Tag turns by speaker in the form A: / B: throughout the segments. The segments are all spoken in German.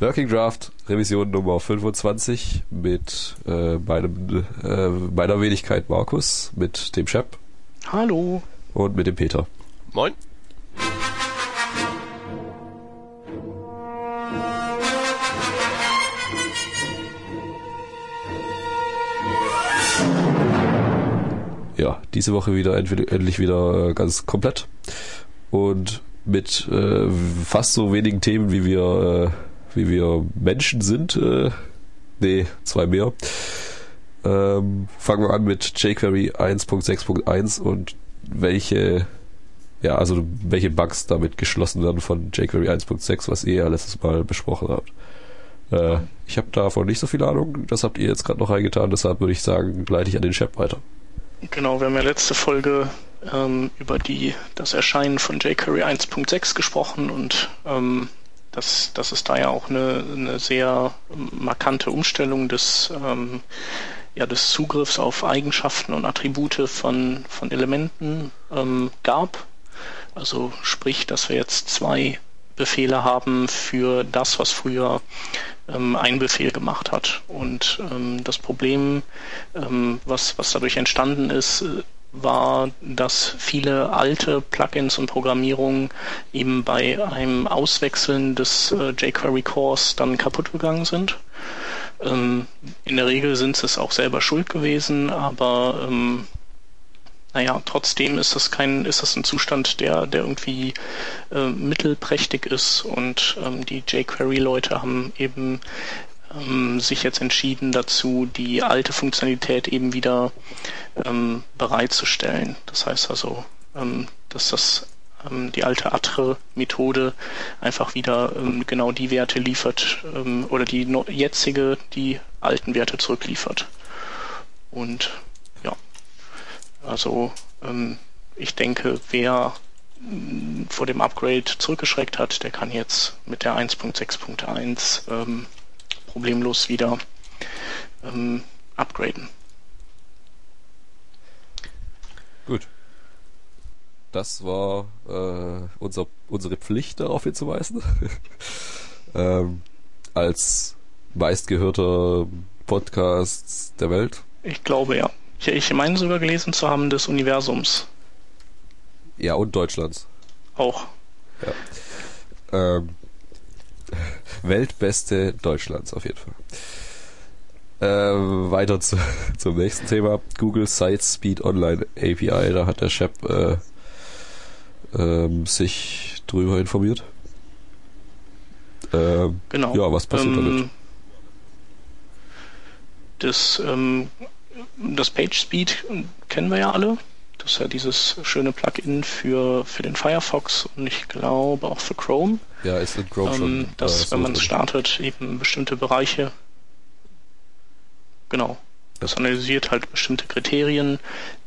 A: Working Draft Revision Nummer 25 mit äh, meinem, äh, meiner Wenigkeit Markus, mit dem Shep.
B: Hallo.
A: Und mit dem Peter.
C: Moin.
A: Ja, diese Woche wieder endlich wieder äh, ganz komplett und mit äh, fast so wenigen Themen, wie wir, äh, wie wir Menschen sind. Äh, nee, zwei mehr. Ähm, fangen wir an mit jQuery 1.6.1 und welche, ja, also welche Bugs damit geschlossen werden von jQuery 1.6, was ihr ja letztes Mal besprochen habt. Äh, ich habe davon nicht so viel Ahnung, das habt ihr jetzt gerade noch reingetan, deshalb würde ich sagen, leite ich an den Chef weiter.
B: Genau, wir haben ja letzte Folge ähm, über die, das Erscheinen von jQuery 1.6 gesprochen und ähm, dass, dass es da ja auch eine, eine sehr markante Umstellung des, ähm, ja, des Zugriffs auf Eigenschaften und Attribute von, von Elementen ähm, gab. Also sprich, dass wir jetzt zwei Befehle haben für das, was früher ähm, ein Befehl gemacht hat. Und ähm, das Problem, ähm, was, was dadurch entstanden ist, äh, war, dass viele alte Plugins und Programmierungen eben bei einem Auswechseln des äh, jQuery Cores dann kaputt gegangen sind. Ähm, in der Regel sind sie es auch selber schuld gewesen, aber ähm, naja, trotzdem ist das kein, ist das ein Zustand, der, der irgendwie äh, mittelprächtig ist und ähm, die jQuery-Leute haben eben ähm, sich jetzt entschieden dazu, die alte Funktionalität eben wieder ähm, bereitzustellen. Das heißt also, ähm, dass das ähm, die alte Atre-Methode einfach wieder ähm, genau die Werte liefert ähm, oder die no jetzige die alten Werte zurückliefert. Und also ähm, ich denke, wer mm, vor dem Upgrade zurückgeschreckt hat, der kann jetzt mit der 1.6.1 ähm, problemlos wieder ähm, upgraden.
A: Gut. Das war äh, unser, unsere Pflicht, darauf hinzuweisen. ähm, als meistgehörter Podcast der Welt.
B: Ich glaube ja. Ich, ich meine sogar gelesen zu haben des Universums.
A: Ja, und Deutschlands.
B: Auch.
A: Ja. Ähm, Weltbeste Deutschlands auf jeden Fall. Äh, weiter zu, zum nächsten Thema. Google Site Speed Online API. Da hat der Chef äh, ähm, sich drüber informiert.
B: Ähm, genau.
A: Ja, was passiert ähm, damit?
B: Das ähm, das PageSpeed kennen wir ja alle. Das ist ja dieses schöne Plugin für, für den Firefox und ich glaube auch für Chrome.
A: Ja, ist in Chrome ähm, schon.
B: Dass, äh, wenn man es startet, eben bestimmte Bereiche. Genau. Das analysiert halt bestimmte Kriterien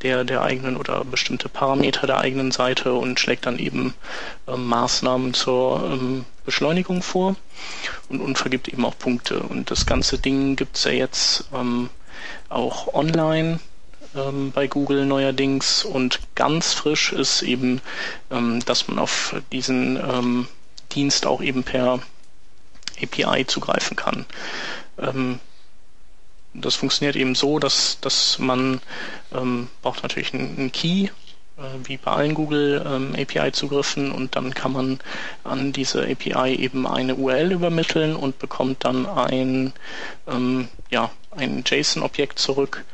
B: der, der eigenen oder bestimmte Parameter der eigenen Seite und schlägt dann eben ähm, Maßnahmen zur ähm, Beschleunigung vor und, und vergibt eben auch Punkte. Und das ganze Ding gibt's ja jetzt ähm, auch online ähm, bei Google neuerdings und ganz frisch ist eben, ähm, dass man auf diesen ähm, Dienst auch eben per API zugreifen kann. Ähm, das funktioniert eben so, dass, dass man ähm, braucht natürlich einen, einen Key, äh, wie bei allen Google ähm, API-Zugriffen und dann kann man an diese API eben eine URL übermitteln und bekommt dann ein ähm, ja, ein JSON-Objekt zurück,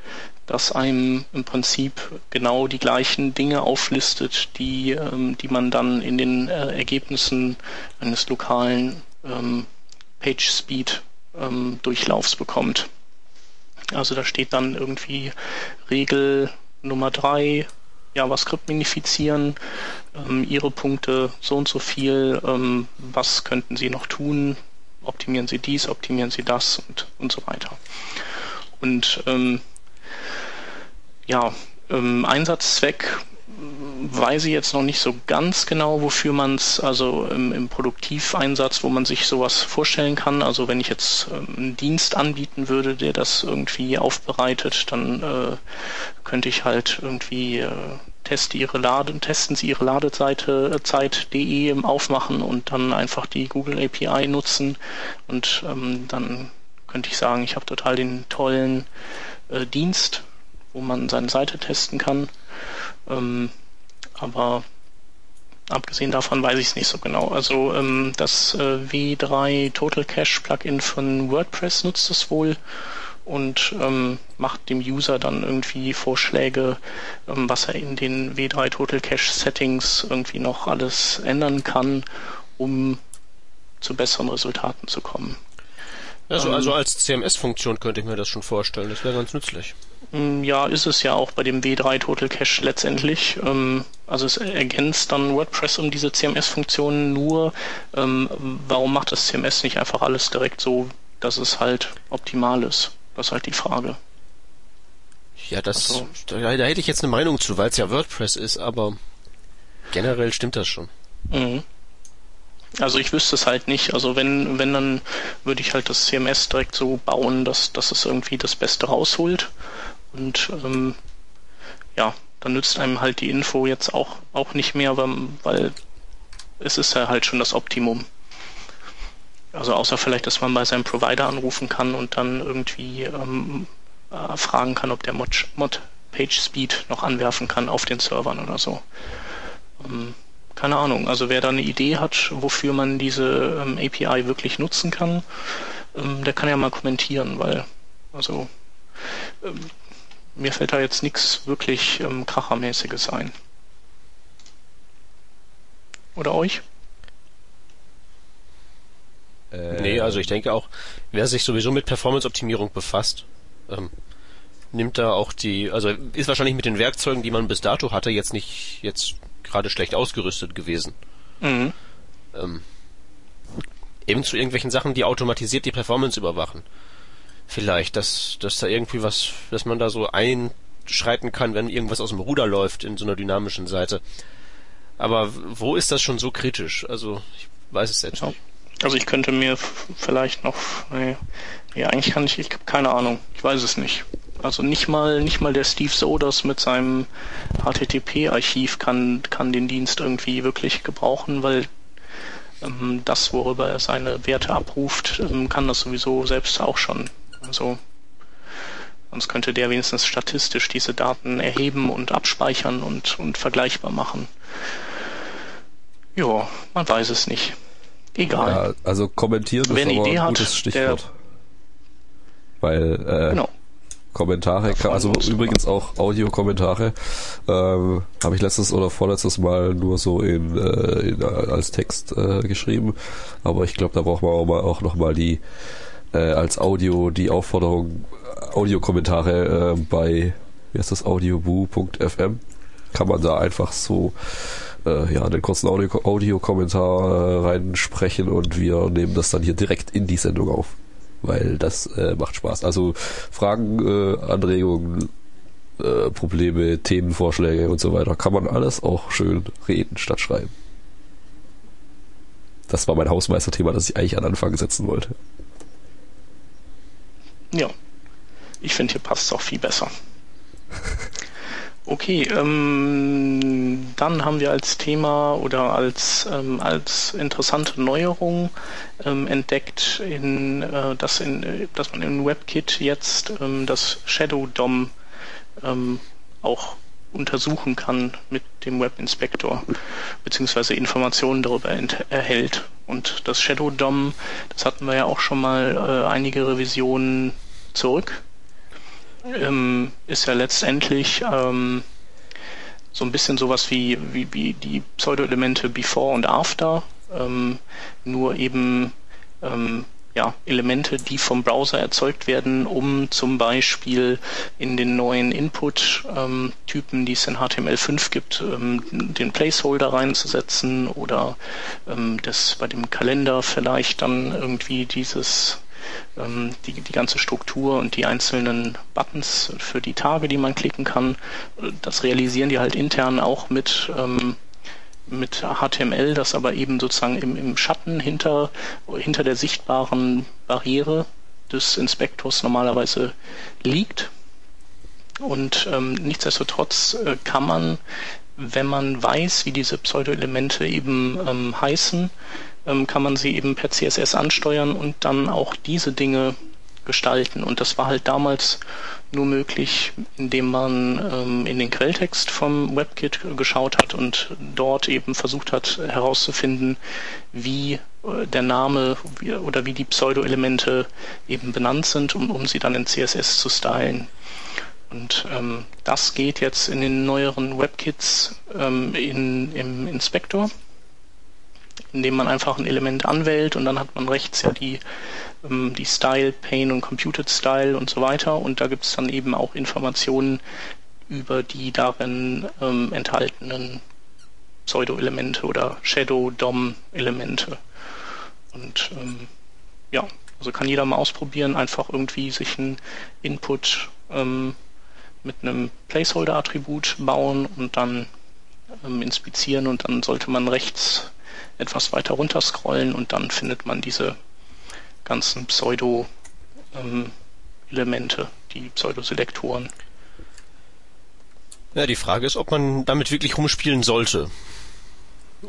B: das einem im Prinzip genau die gleichen Dinge auflistet, die, ähm, die man dann in den äh, Ergebnissen eines lokalen ähm, PageSpeed-Durchlaufs ähm, bekommt. Also da steht dann irgendwie Regel Nummer drei, JavaScript minifizieren, ähm, Ihre Punkte so und so viel, ähm, was könnten Sie noch tun, optimieren Sie dies, optimieren Sie das und, und so weiter. Und ähm, ja, ähm, Einsatzzweck weiß ich jetzt noch nicht so ganz genau, wofür man es, also im, im, Produktiveinsatz, wo man sich sowas vorstellen kann. Also wenn ich jetzt ähm, einen Dienst anbieten würde, der das irgendwie aufbereitet, dann äh, könnte ich halt irgendwie äh, teste ihre Lade, testen sie ihre Ladeseite äh, Zeit.de aufmachen und dann einfach die Google API nutzen und ähm, dann könnte ich sagen, ich habe total den tollen äh, Dienst, wo man seine Seite testen kann. Ähm, aber abgesehen davon weiß ich es nicht so genau. Also ähm, das äh, W3 Total Cache Plugin von WordPress nutzt es wohl und ähm, macht dem User dann irgendwie Vorschläge, ähm, was er in den W3 Total Cache Settings irgendwie noch alles ändern kann, um zu besseren Resultaten zu kommen.
C: Also, also als CMS-Funktion könnte ich mir das schon vorstellen. Das wäre ganz nützlich.
B: Mm, ja, ist es ja auch bei dem W3 Total Cache letztendlich. Ähm, also es ergänzt dann WordPress um diese CMS-Funktionen nur. Ähm, warum macht das CMS nicht einfach alles direkt so, dass es halt optimal ist? Das ist halt die Frage.
C: Ja, das, also, da, da, hätte ich jetzt eine Meinung zu, weil es ja WordPress ist, aber generell stimmt das schon. Mhm.
B: Also ich wüsste es halt nicht. Also wenn, wenn, dann würde ich halt das CMS direkt so bauen, dass, dass es irgendwie das Beste rausholt. Und ähm, ja, dann nützt einem halt die Info jetzt auch, auch nicht mehr, weil, weil es ist ja halt schon das Optimum. Also außer vielleicht, dass man bei seinem Provider anrufen kann und dann irgendwie ähm, äh, fragen kann, ob der Mod, Mod Page Speed noch anwerfen kann auf den Servern oder so. Ähm, keine Ahnung. Also wer da eine Idee hat, wofür man diese ähm, API wirklich nutzen kann, ähm, der kann ja mal kommentieren, weil also ähm, mir fällt da jetzt nichts wirklich ähm, Krachermäßiges ein. Oder euch?
C: Äh, nee, also ich denke auch, wer sich sowieso mit Performance-Optimierung befasst, ähm, nimmt da auch die, also ist wahrscheinlich mit den Werkzeugen, die man bis dato hatte, jetzt nicht jetzt gerade schlecht ausgerüstet gewesen. Mhm. Ähm, eben zu irgendwelchen Sachen, die automatisiert die Performance überwachen. Vielleicht, dass, dass da irgendwie was, dass man da so einschreiten kann, wenn irgendwas aus dem Ruder läuft in so einer dynamischen Seite. Aber wo ist das schon so kritisch? Also, ich weiß es jetzt nicht.
B: Also ich könnte mir vielleicht noch, nee, nee eigentlich kann ich, ich habe keine Ahnung, ich weiß es nicht. Also nicht mal, nicht mal der Steve Soders mit seinem HTTP-Archiv kann, kann den Dienst irgendwie wirklich gebrauchen, weil ähm, das, worüber er seine Werte abruft, ähm, kann das sowieso selbst auch schon. Also sonst könnte der wenigstens statistisch diese Daten erheben und abspeichern und, und vergleichbar machen. Ja, man weiß es nicht. Egal. Ja,
A: also kommentieren
B: Wer ist aber
A: Idee
B: ein
A: gutes Stichwort. Weil äh, genau. Kommentare, also übrigens auch Audiokommentare, ähm, habe ich letztes oder vorletztes Mal nur so in, äh, in als Text äh, geschrieben, aber ich glaube, da braucht man auch, mal, auch noch mal die äh, als Audio die Aufforderung Audiokommentare äh, bei wie heißt das audioboo.fm kann man da einfach so äh, ja, einen kurzen Audio-Kommentar Audio äh, reinsprechen und wir nehmen das dann hier direkt in die Sendung auf. Weil das äh, macht Spaß. Also Fragen, äh, Anregungen, äh, Probleme, Themenvorschläge und so weiter, kann man alles auch schön reden statt schreiben. Das war mein Hausmeisterthema, das ich eigentlich an Anfang setzen wollte.
B: Ja. Ich finde, hier passt es auch viel besser. Okay, ähm, dann haben wir als Thema oder als, ähm, als interessante Neuerung ähm, entdeckt, in, äh, dass, in, dass man in WebKit jetzt ähm, das Shadow DOM ähm, auch untersuchen kann mit dem Web Inspector, beziehungsweise Informationen darüber erhält. Und das Shadow DOM, das hatten wir ja auch schon mal äh, einige Revisionen zurück ähm, ist ja letztendlich ähm, so ein bisschen sowas wie, wie, wie die Pseudo-Elemente Before und After, ähm, nur eben ähm, ja, Elemente, die vom Browser erzeugt werden, um zum Beispiel in den neuen Input-Typen, die es in HTML5 gibt, ähm, den Placeholder reinzusetzen oder ähm, das bei dem Kalender vielleicht dann irgendwie dieses ähm, die, die ganze Struktur und die einzelnen Buttons für die Tage, die man klicken kann. Das realisieren die halt intern auch mit ähm, mit HTML, das aber eben sozusagen im, im Schatten hinter, hinter der sichtbaren Barriere des Inspektors normalerweise liegt. Und ähm, nichtsdestotrotz äh, kann man, wenn man weiß, wie diese Pseudo-Elemente eben ähm, heißen, ähm, kann man sie eben per CSS ansteuern und dann auch diese Dinge gestalten. Und das war halt damals nur möglich, indem man ähm, in den Quelltext vom WebKit geschaut hat und dort eben versucht hat herauszufinden, wie äh, der Name oder wie die Pseudo-Elemente eben benannt sind, um, um sie dann in CSS zu stylen. Und ähm, das geht jetzt in den neueren WebKits ähm, in, im Inspektor, indem man einfach ein Element anwählt und dann hat man rechts ja die, ähm, die Style, Pane und Computed Style und so weiter. Und da gibt es dann eben auch Informationen über die darin ähm, enthaltenen Pseudo-Elemente oder Shadow-DOM-Elemente. Und ähm, ja, also kann jeder mal ausprobieren, einfach irgendwie sich einen Input ähm, mit einem Placeholder-Attribut bauen und dann ähm, inspizieren und dann sollte man rechts etwas weiter runter scrollen und dann findet man diese ganzen Pseudo-Elemente, ähm, die Pseudo-Selektoren.
C: Ja, die Frage ist, ob man damit wirklich rumspielen sollte.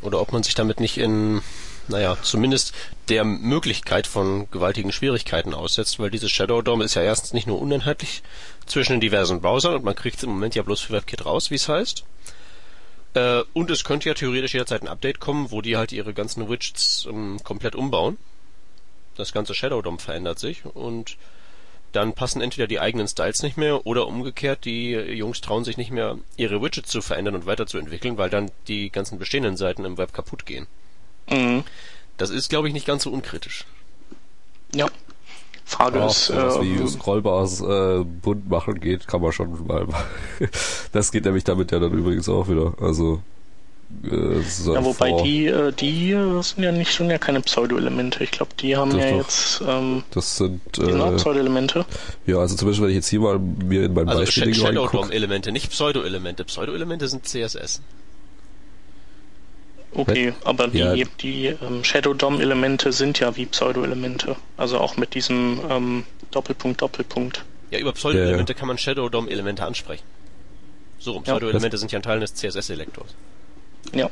C: Oder ob man sich damit nicht in, naja, zumindest der Möglichkeit von gewaltigen Schwierigkeiten aussetzt, weil dieses Shadow DOM ist ja erstens nicht nur uneinheitlich zwischen den diversen Browsern und man kriegt es im Moment ja bloß für WebKit raus, wie es heißt. Äh, und es könnte ja theoretisch jederzeit ein Update kommen, wo die halt ihre ganzen Widgets ähm, komplett umbauen. Das ganze Shadow DOM verändert sich und dann passen entweder die eigenen Styles nicht mehr oder umgekehrt, die Jungs trauen sich nicht mehr, ihre Widgets zu verändern und weiterzuentwickeln, weil dann die ganzen bestehenden Seiten im Web kaputt gehen. Mhm. Das ist, glaube ich, nicht ganz so unkritisch.
B: Ja. Ist,
A: sowas äh, wie Scrollbars äh, bunt machen geht, kann man schon mal. das geht nämlich damit ja dann übrigens auch wieder. Also
B: äh, ja, wobei vor. die, äh, die sind ja nicht schon ja keine Pseudo-Elemente. Ich glaube, die haben das ja doch, jetzt ähm,
A: das sind
B: äh, Pseudo-Elemente.
A: Ja, also zum Beispiel, wenn ich jetzt hier mal mir in mein also Beispiel
C: Sh Shadow DOM-Elemente, nicht Pseudo-Elemente. Pseudo-Elemente sind CSS.
B: Okay, aber die, ja. die ähm, Shadow DOM-Elemente sind ja wie Pseudo-Elemente. Also auch mit diesem ähm, Doppelpunkt, Doppelpunkt.
C: Ja, über Pseudo-Elemente ja, kann man Shadow DOM-Elemente ansprechen. So, Pseudo-Elemente sind ja ein Teil des CSS-Selektors.
B: Ja.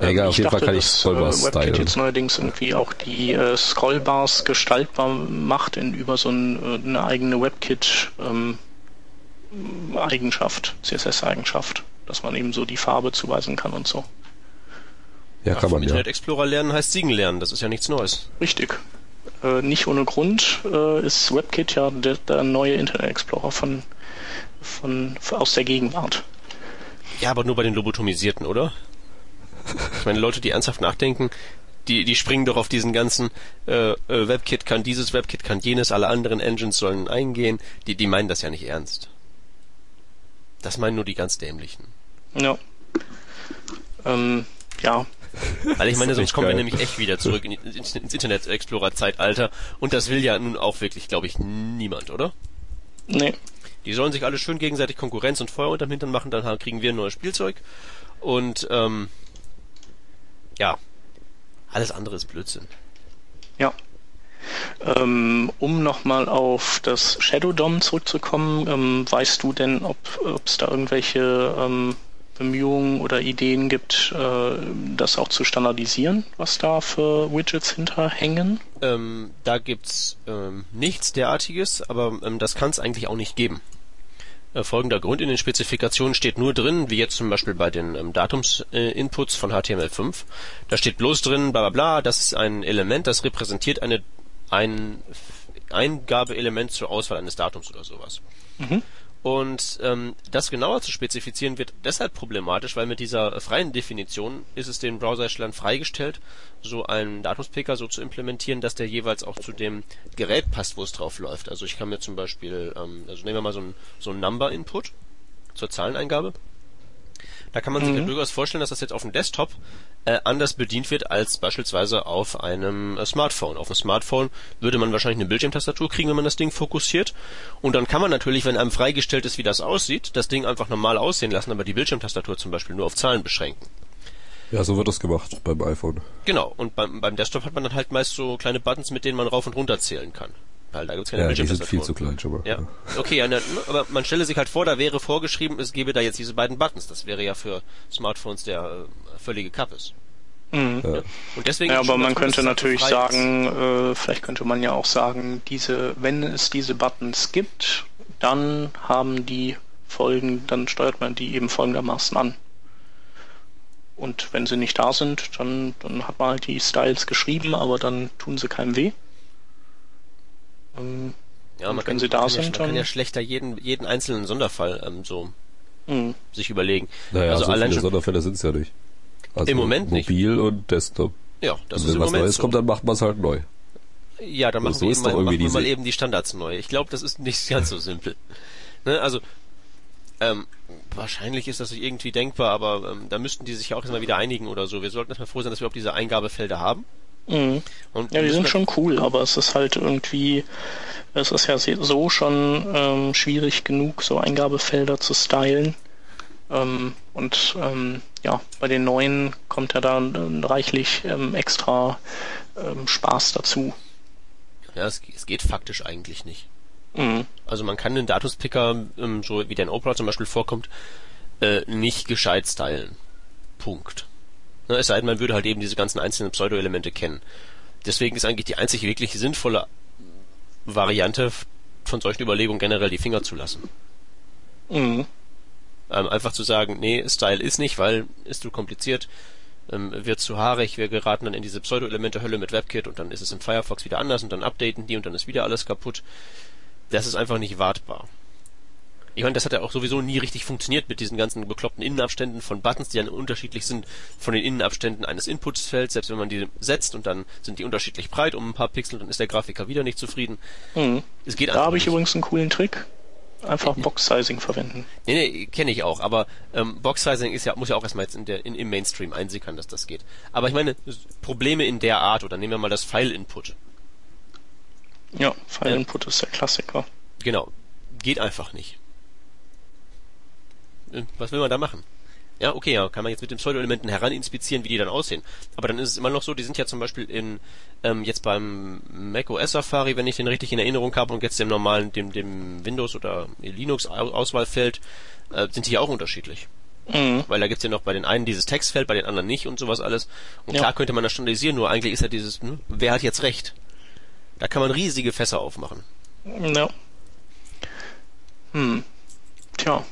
A: Ja, egal, auf jeden dachte, Fall kann ich Scrollbars
B: äh, WebKit jetzt neuerdings irgendwie auch die äh, Scrollbars gestaltbar macht in über so ein, äh, eine eigene WebKit ähm, Eigenschaft, CSS-Eigenschaft, dass man eben so die Farbe zuweisen kann und so.
C: Ja, kann Ach, man. Internet Explorer lernen heißt Siegen lernen, das ist ja nichts Neues.
B: Richtig. Äh, nicht ohne Grund äh, ist WebKit ja der, der neue Internet Explorer von, von, aus der Gegenwart.
C: Ja, aber nur bei den Lobotomisierten, oder? Ich meine, Leute, die ernsthaft nachdenken, die, die springen doch auf diesen ganzen äh, äh, WebKit kann dieses, WebKit kann jenes, alle anderen Engines sollen eingehen. Die, die meinen das ja nicht ernst. Das meinen nur die ganz dämlichen.
B: Ja. Ähm, ja.
C: Weil ich meine, sonst kommen geil. wir nämlich echt wieder zurück in, ins Internet Explorer Zeitalter und das will ja nun auch wirklich, glaube ich, niemand, oder?
B: Nee.
C: Die sollen sich alle schön gegenseitig Konkurrenz und Feuer unterm Hintern machen, dann kriegen wir ein neues Spielzeug. Und ähm, ja, alles andere ist Blödsinn.
B: Ja. Ähm, um nochmal auf das Shadow DOM zurückzukommen, ähm, weißt du denn, ob es da irgendwelche ähm, Bemühungen oder Ideen gibt, äh, das auch zu standardisieren, was da für Widgets hinterhängen?
C: Ähm, da gibt's ähm, nichts derartiges, aber ähm, das kann es eigentlich auch nicht geben. Äh, folgender Grund in den Spezifikationen steht nur drin, wie jetzt zum Beispiel bei den ähm, Datums-Inputs äh, von HTML5. Da steht bloß drin, bla bla bla, das ist ein Element, das repräsentiert eine, ein Eingabeelement zur Auswahl eines Datums oder sowas. Mhm. Und ähm, das genauer zu spezifizieren wird deshalb problematisch, weil mit dieser freien Definition ist es den Browserherstellern freigestellt, so einen Datumspicker so zu implementieren, dass der jeweils auch zu dem Gerät passt, wo es drauf läuft. Also ich kann mir zum Beispiel, ähm, also nehmen wir mal so ein, so ein Number-Input zur Zahleneingabe da kann man mhm. sich ja durchaus vorstellen, dass das jetzt auf dem Desktop äh, anders bedient wird als beispielsweise auf einem äh, Smartphone. Auf dem Smartphone würde man wahrscheinlich eine Bildschirmtastatur kriegen, wenn man das Ding fokussiert. Und dann kann man natürlich, wenn einem freigestellt ist, wie das aussieht, das Ding einfach normal aussehen lassen, aber die Bildschirmtastatur zum Beispiel nur auf Zahlen beschränken.
A: Ja, so wird das gemacht beim iPhone.
C: Genau, und beim, beim Desktop hat man dann halt meist so kleine Buttons, mit denen man rauf und runter zählen kann. Weil da gibt's keine
A: Ja, die sind viel zu klein schon mal.
C: Ja, okay, ja, ne, aber man stelle sich halt vor, da wäre vorgeschrieben, es gäbe da jetzt diese beiden Buttons. Das wäre ja für Smartphones der äh, völlige Kappes.
B: Mhm.
A: Ja.
C: Und deswegen
B: Ja,
C: ist es
B: aber man könnte natürlich sagen, äh, vielleicht könnte man ja auch sagen, diese, wenn es diese Buttons gibt, dann haben die Folgen, dann steuert man die eben folgendermaßen an. Und wenn sie nicht da sind, dann, dann hat man halt die Styles geschrieben, aber dann tun sie keinem weh. Ähm,
C: ja, man
B: wenn
C: kann,
B: sie
C: man
B: da
C: kann
B: sind,
C: ja, man kann ja schlechter jeden, jeden einzelnen Sonderfall ähm, so
B: mh.
C: sich überlegen.
A: Naja,
C: also
A: so
C: allein
A: viele
C: schon,
A: Sonderfälle sind es ja nicht. Also
C: Im Moment nicht.
A: Mobil und Desktop.
C: ja, das
A: und
C: ist
A: wenn
C: im
A: was
C: Moment
A: Neues
C: so.
A: kommt, dann macht man es halt neu.
C: Ja, dann machen
A: So
C: wir,
A: ist
C: eben mal,
A: irgendwie
C: machen wir mal eben die Standards neu. Ich glaube, das ist nicht ganz so simpel. Ne? Also, ähm, wahrscheinlich ist das irgendwie denkbar, aber ähm, da müssten die sich ja auch erstmal wieder einigen oder so. Wir sollten erstmal froh sein, dass wir überhaupt diese Eingabefelder haben.
B: Mhm. Ja, die sind schon cool, aber es ist halt irgendwie, es ist ja so schon ähm, schwierig genug, so Eingabefelder zu stylen. Ähm, und ähm, ja, bei den neuen kommt ja dann äh, reichlich ähm, extra ähm, Spaß dazu.
C: Ja, es, es geht faktisch eigentlich nicht.
B: Mhm.
C: Also man kann den Datuspicker, ähm, so wie der in Opera zum Beispiel vorkommt, äh, nicht gescheit stylen. Punkt. Ne, es sei denn, man würde halt eben diese ganzen einzelnen Pseudo-Elemente kennen. Deswegen ist eigentlich die einzig wirklich sinnvolle Variante von solchen Überlegungen generell die Finger zu lassen.
B: Mhm.
C: Ähm, einfach zu sagen, nee, Style ist nicht, weil ist zu kompliziert, ähm, wird zu haarig, wir geraten dann in diese Pseudo-Elemente-Hölle mit WebKit und dann ist es im Firefox wieder anders und dann updaten die und dann ist wieder alles kaputt. Das ist einfach nicht wartbar. Ich meine, das hat ja auch sowieso nie richtig funktioniert mit diesen ganzen bekloppten Innenabständen von Buttons, die dann unterschiedlich sind von den Innenabständen eines Inputsfelds. Selbst wenn man die setzt und dann sind die unterschiedlich breit um ein paar Pixel, dann ist der Grafiker wieder nicht zufrieden.
B: Mhm.
C: Es geht
B: Da habe ich
C: nicht.
B: übrigens einen coolen Trick. Einfach Box-Sizing verwenden.
C: Nee, nee, kenne ich auch, aber ähm, Box-Sizing ist ja, muss ja auch erstmal jetzt in der, in, im Mainstream einsickern, dass das geht. Aber ich meine, Probleme in der Art, oder nehmen wir mal das File-Input.
B: Ja, File-Input ist der Klassiker.
C: Genau. Geht einfach nicht. Was will man da machen? Ja, okay, ja, kann man jetzt mit den Pseudo-Elementen heraninspizieren, wie die dann aussehen. Aber dann ist es immer noch so, die sind ja zum Beispiel in, ähm, jetzt beim Mac OS Safari, wenn ich den richtig in Erinnerung habe, und jetzt dem normalen, dem, dem Windows- oder Linux-Auswahlfeld, äh, sind die ja auch unterschiedlich.
B: Mhm.
C: Weil da gibt's ja noch bei den einen dieses Textfeld, bei den anderen nicht und sowas alles. Und
B: Ja.
C: klar könnte man das standardisieren, nur eigentlich ist ja dieses, hm, wer hat jetzt recht? Da kann man riesige Fässer aufmachen.
B: Ja. Hm. Tja.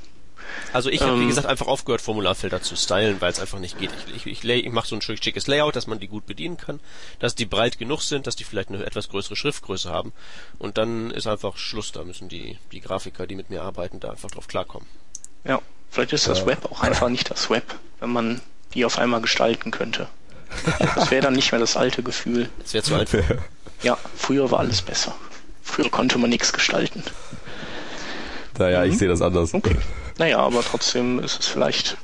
C: Also ich habe, wie
B: Ähm.
C: gesagt, einfach aufgehört, Formularfelder zu stylen, weil es einfach nicht geht. Ich, ich, ich, lay- ich mache so ein schick- schickes Layout, dass man die gut bedienen kann, dass die breit genug sind, dass die vielleicht eine etwas größere Schriftgröße haben. Und dann ist einfach Schluss. Da müssen die, die Grafiker, die mit mir arbeiten, da einfach drauf klarkommen.
B: Ja. Vielleicht ist das
A: Ja.
B: Web auch einfach nicht das Web, wenn man die auf einmal gestalten könnte. Das wäre dann nicht mehr das alte Gefühl.
C: Das wäre zu einfach.
B: Ja, früher war alles besser. Früher konnte man nichts gestalten.
A: Naja, ich sehe das anders.
B: Okay. Naja, aber trotzdem ist es vielleicht.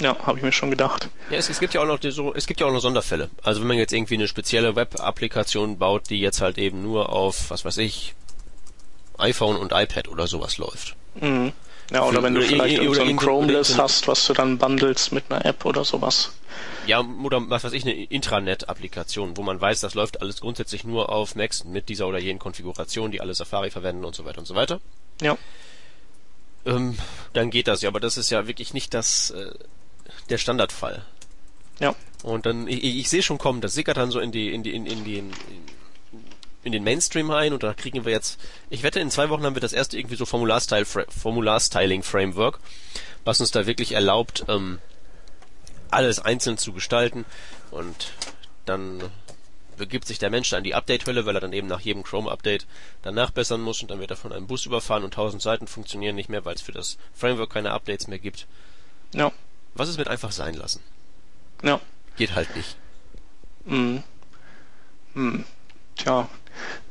B: Ja, habe ich mir schon gedacht.
C: Ja, es, es gibt ja auch noch die, so, es gibt ja auch noch Sonderfälle. Also wenn man jetzt irgendwie eine spezielle Web-Applikation baut, die jetzt halt eben nur auf, was weiß ich, iPhone und iPad oder sowas läuft.
B: Mhm. Ja, oder
C: Für-
B: wenn du
C: oder
B: vielleicht
C: i-
B: irgend so ein Chromeless hast, was du dann bundelst mit einer App oder sowas.
C: Ja, oder was weiß ich, eine Intranet-Applikation, wo man weiß, das läuft alles grundsätzlich nur auf Macs mit dieser oder jenen Konfiguration, die alle Safari verwenden und so weiter und so weiter.
B: Ja.
C: Ähm, dann geht das ja, aber das ist ja wirklich nicht das äh, der Standardfall.
B: Ja.
C: Und dann, ich, ich sehe schon kommen, das sickert dann so in die, in die, in, in die, in, in den Mainstream ein und da kriegen wir jetzt, ich wette, in zwei Wochen haben wir das erste irgendwie so Formular-Style, Formular-Styling-Framework, was uns da wirklich erlaubt, ähm, alles einzeln zu gestalten und dann begibt sich der Mensch da in die Update-Hölle, weil er dann eben nach jedem Chrome-Update dann nachbessern muss und dann wird er von einem Bus überfahren und tausend Seiten funktionieren nicht mehr, weil es für das Framework keine Updates mehr gibt.
B: Ja.
C: Was ist mit einfach sein lassen?
B: Ja.
C: Geht halt nicht.
B: Hm. Hm. Tja,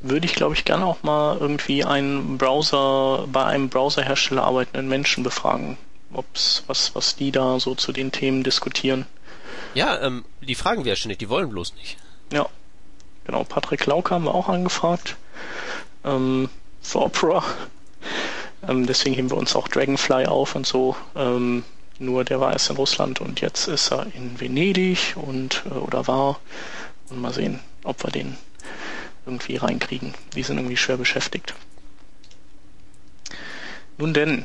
B: würde ich glaube ich gerne auch mal irgendwie einen Browser, bei einem Browserhersteller arbeitenden Menschen befragen, ob's, was, was die da so zu den Themen diskutieren.
C: Ja, ähm, die fragen wir ja ständig, die wollen bloß nicht.
B: Ja. Genau, Patrick Lauke haben wir auch angefragt. Ähm, für Opera. Ähm, deswegen heben wir uns auch Dragonfly auf und so. Ähm, nur der war erst in Russland und jetzt ist er in Venedig und äh, oder war. Und mal sehen, ob wir den irgendwie reinkriegen. Die sind irgendwie schwer beschäftigt. Nun denn.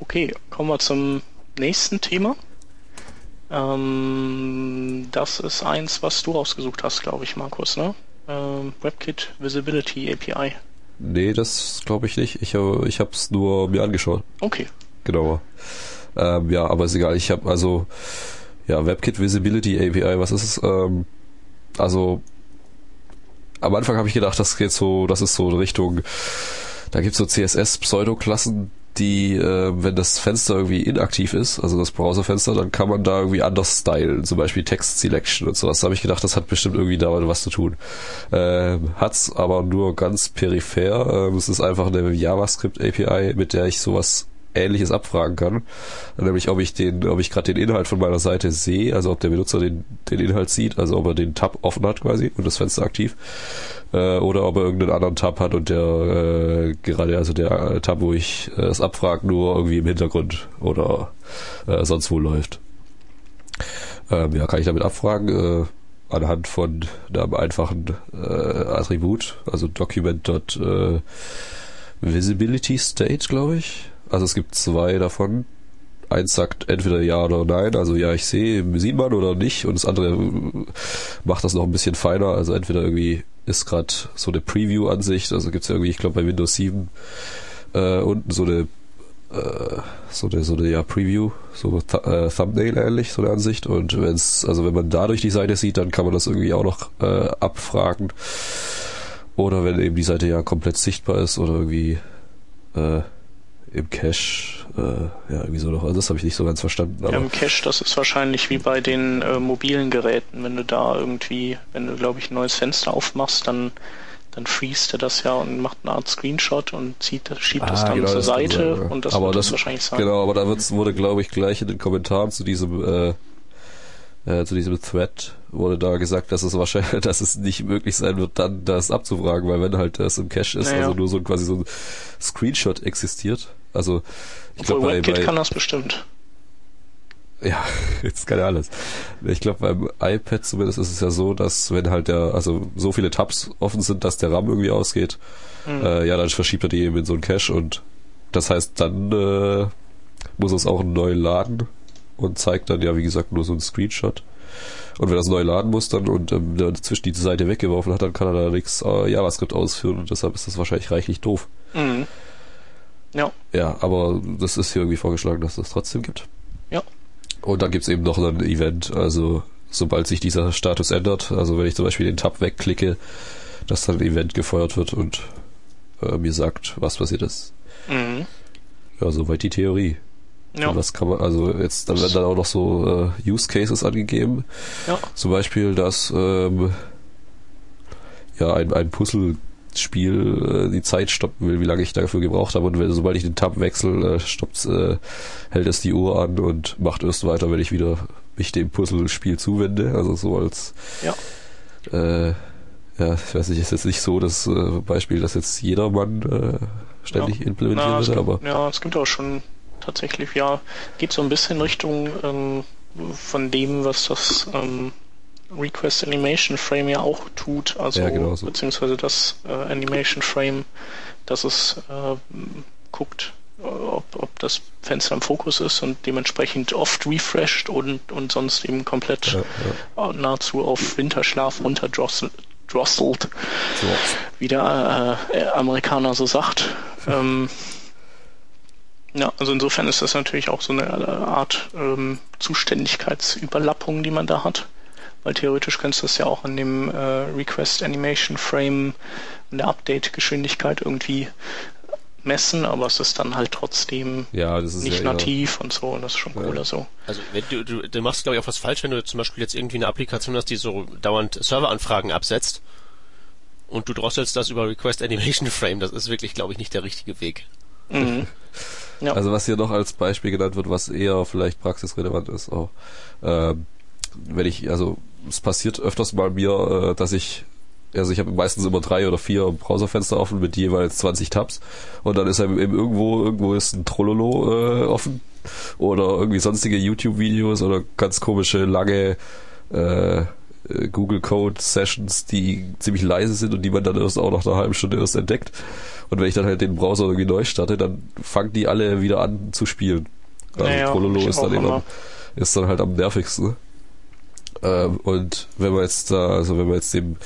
B: Okay, kommen wir zum nächsten Thema. Ähm, das ist eins, was du rausgesucht hast, glaube ich, Markus, ne? Ähm, WebKit Visibility API.
A: Nee, das glaube ich nicht. Ich, ich habe es nur mir angeschaut.
B: Okay.
A: Genauer. Ähm, ja, aber ist egal. Ich habe also ja WebKit Visibility API. Was ist es? Ähm, also am Anfang habe ich gedacht, das geht so, das ist so in Richtung. Da gibt's so CSS Pseudoklassen, die, äh, wenn das Fenster irgendwie inaktiv ist, also das Browserfenster, dann kann man da irgendwie anders stylen, zum Beispiel Text Selection und sowas. Da habe ich gedacht, das hat bestimmt irgendwie damit was zu tun. Äh, hat's aber nur ganz peripher. Äh, es ist einfach eine JavaScript API, mit der ich sowas Ähnliches abfragen kann. Nämlich ob ich den, ob ich gerade den Inhalt von meiner Seite sehe, also ob der Benutzer den, den Inhalt sieht, also ob er den Tab offen hat quasi und das Fenster aktiv, äh, oder ob er irgendeinen anderen Tab hat und der äh, gerade also der äh, Tab, wo ich äh, es abfrage, nur irgendwie im Hintergrund oder äh, sonst wo läuft. Ähm, ja, kann ich damit abfragen. Äh, anhand von einem einfachen äh, Attribut, also document.visibility äh, state, glaube ich. Also es gibt zwei davon. Eins sagt entweder ja oder nein, also ja, ich sehe, sieht man oder nicht. Und das andere macht das noch ein bisschen feiner. Also entweder irgendwie ist gerade so eine Preview-Ansicht, also gibt's ja irgendwie, ich glaube bei Windows 7 äh, unten so eine äh, so eine, so eine ja, Preview, so th äh, Thumbnail ähnlich, so eine Ansicht. Und wenn's, also wenn man dadurch die Seite sieht, dann kann man das irgendwie auch noch äh, abfragen. Oder wenn eben die Seite ja komplett sichtbar ist oder irgendwie äh, im Cache, äh, ja, irgendwie so noch. Also das habe ich nicht so ganz verstanden.
B: Aber ja, Im Cache, das ist wahrscheinlich wie bei den äh, mobilen Geräten. Wenn du da irgendwie, wenn du, glaube ich, ein neues Fenster aufmachst, dann dann freest er das ja und macht eine Art Screenshot und zieht, schiebt ah, das dann genau, zur das Seite sein, ja. und das
A: aber
B: wird
A: das,
B: wahrscheinlich
A: sein. Genau, aber da wurde, glaube ich, gleich in den Kommentaren zu diesem äh, äh, zu diesem Thread wurde da gesagt, dass es wahrscheinlich, dass es nicht möglich sein wird, dann das abzufragen, weil wenn halt das im Cache ist, naja. also nur so quasi so ein Screenshot existiert. Also ich glaube
B: bei, bei kann das bestimmt.
A: Ja, jetzt kann er alles. Ich glaube, beim iPad zumindest ist es ja so, dass wenn halt der, also so viele Tabs offen sind, dass der RAM irgendwie ausgeht, mhm. äh, ja, dann verschiebt er die eben in so einen Cache und das heißt, dann äh, muss es auch neu laden und zeigt dann ja, wie gesagt, nur so einen Screenshot. Und wenn er es neu laden muss dann und ähm, dazwischen die Seite weggeworfen hat, dann kann er da nichts äh, JavaScript ausführen und deshalb ist das wahrscheinlich reichlich doof.
B: Mhm. Ja.
A: Ja, aber das ist hier irgendwie vorgeschlagen, dass das trotzdem gibt.
B: Ja.
A: Und dann gibt's eben noch ein Event, also sobald sich dieser Status ändert, also wenn ich zum Beispiel den Tab wegklicke, dass dann ein Event gefeuert wird und äh, mir sagt, was passiert ist.
B: Mhm.
A: Ja, soweit die Theorie. Ja. Was kann man, also jetzt, dann werden dann auch noch so äh, Use Cases angegeben.
B: Ja.
A: Zum Beispiel, dass ähm, ja ein, ein Puzzlespiel äh, die Zeit stoppen will, wie lange ich dafür gebraucht habe. Und wenn, sobald ich den Tab wechsle, äh, äh, hält es die Uhr an und macht erst weiter, wenn ich wieder mich dem Puzzlespiel zuwende. Also so als
B: ja.
A: Äh, ja, ich weiß nicht, ist jetzt nicht so das äh, Beispiel, dass jetzt jedermann äh, ständig ja. implementieren
B: Na,
A: würde,
B: aber. Ja, es gibt auch schon tatsächlich, ja, geht so ein bisschen Richtung ähm, von dem, was das ähm, Request Animation Frame ja auch tut, also
A: ja, genau so.
B: beziehungsweise das äh, Animation Frame, dass es äh, guckt, ob, ob das Fenster im Fokus ist und dementsprechend oft refreshed und, und sonst eben komplett ja, ja. nahezu auf Winterschlaf runterdrosselt, so. wie der äh, Amerikaner so sagt. ähm, ja, also insofern ist das natürlich auch so eine Art ähm, Zuständigkeitsüberlappung, die man da hat. Weil theoretisch kannst du das ja auch an dem äh, Request Animation Frame in der Update-Geschwindigkeit irgendwie messen, aber es ist dann halt trotzdem
A: ja,
B: nicht
A: ja
B: nativ und so und das ist schon cooler so.
C: Also wenn du, du, du machst glaube ich auch was falsch, wenn du zum Beispiel jetzt irgendwie eine Applikation hast, die so dauernd Serveranfragen absetzt und du drosselst das über Request Animation Frame, das ist wirklich glaube ich nicht der richtige Weg.
B: Mhm.
A: Ja. Also was hier noch als Beispiel genannt wird, was eher vielleicht praxisrelevant ist, auch ähm, wenn ich, also es passiert öfters mal mir, äh, dass ich also ich habe meistens immer drei oder vier Browserfenster offen mit jeweils 20 Tabs und dann ist eben irgendwo irgendwo ist ein Trollolo äh, offen oder irgendwie sonstige YouTube-Videos oder ganz komische lange äh, Google Code Sessions, die ziemlich leise sind und die man dann erst auch nach einer halben Stunde erst entdeckt. Und wenn ich dann halt den Browser irgendwie neu starte, dann fangen die alle wieder an zu spielen. Also
B: Ja, ja,
A: Trololo ist dann, eben
B: immer.
A: am, ist dann halt am nervigsten. Ähm, und wenn man jetzt da, also wenn man jetzt dem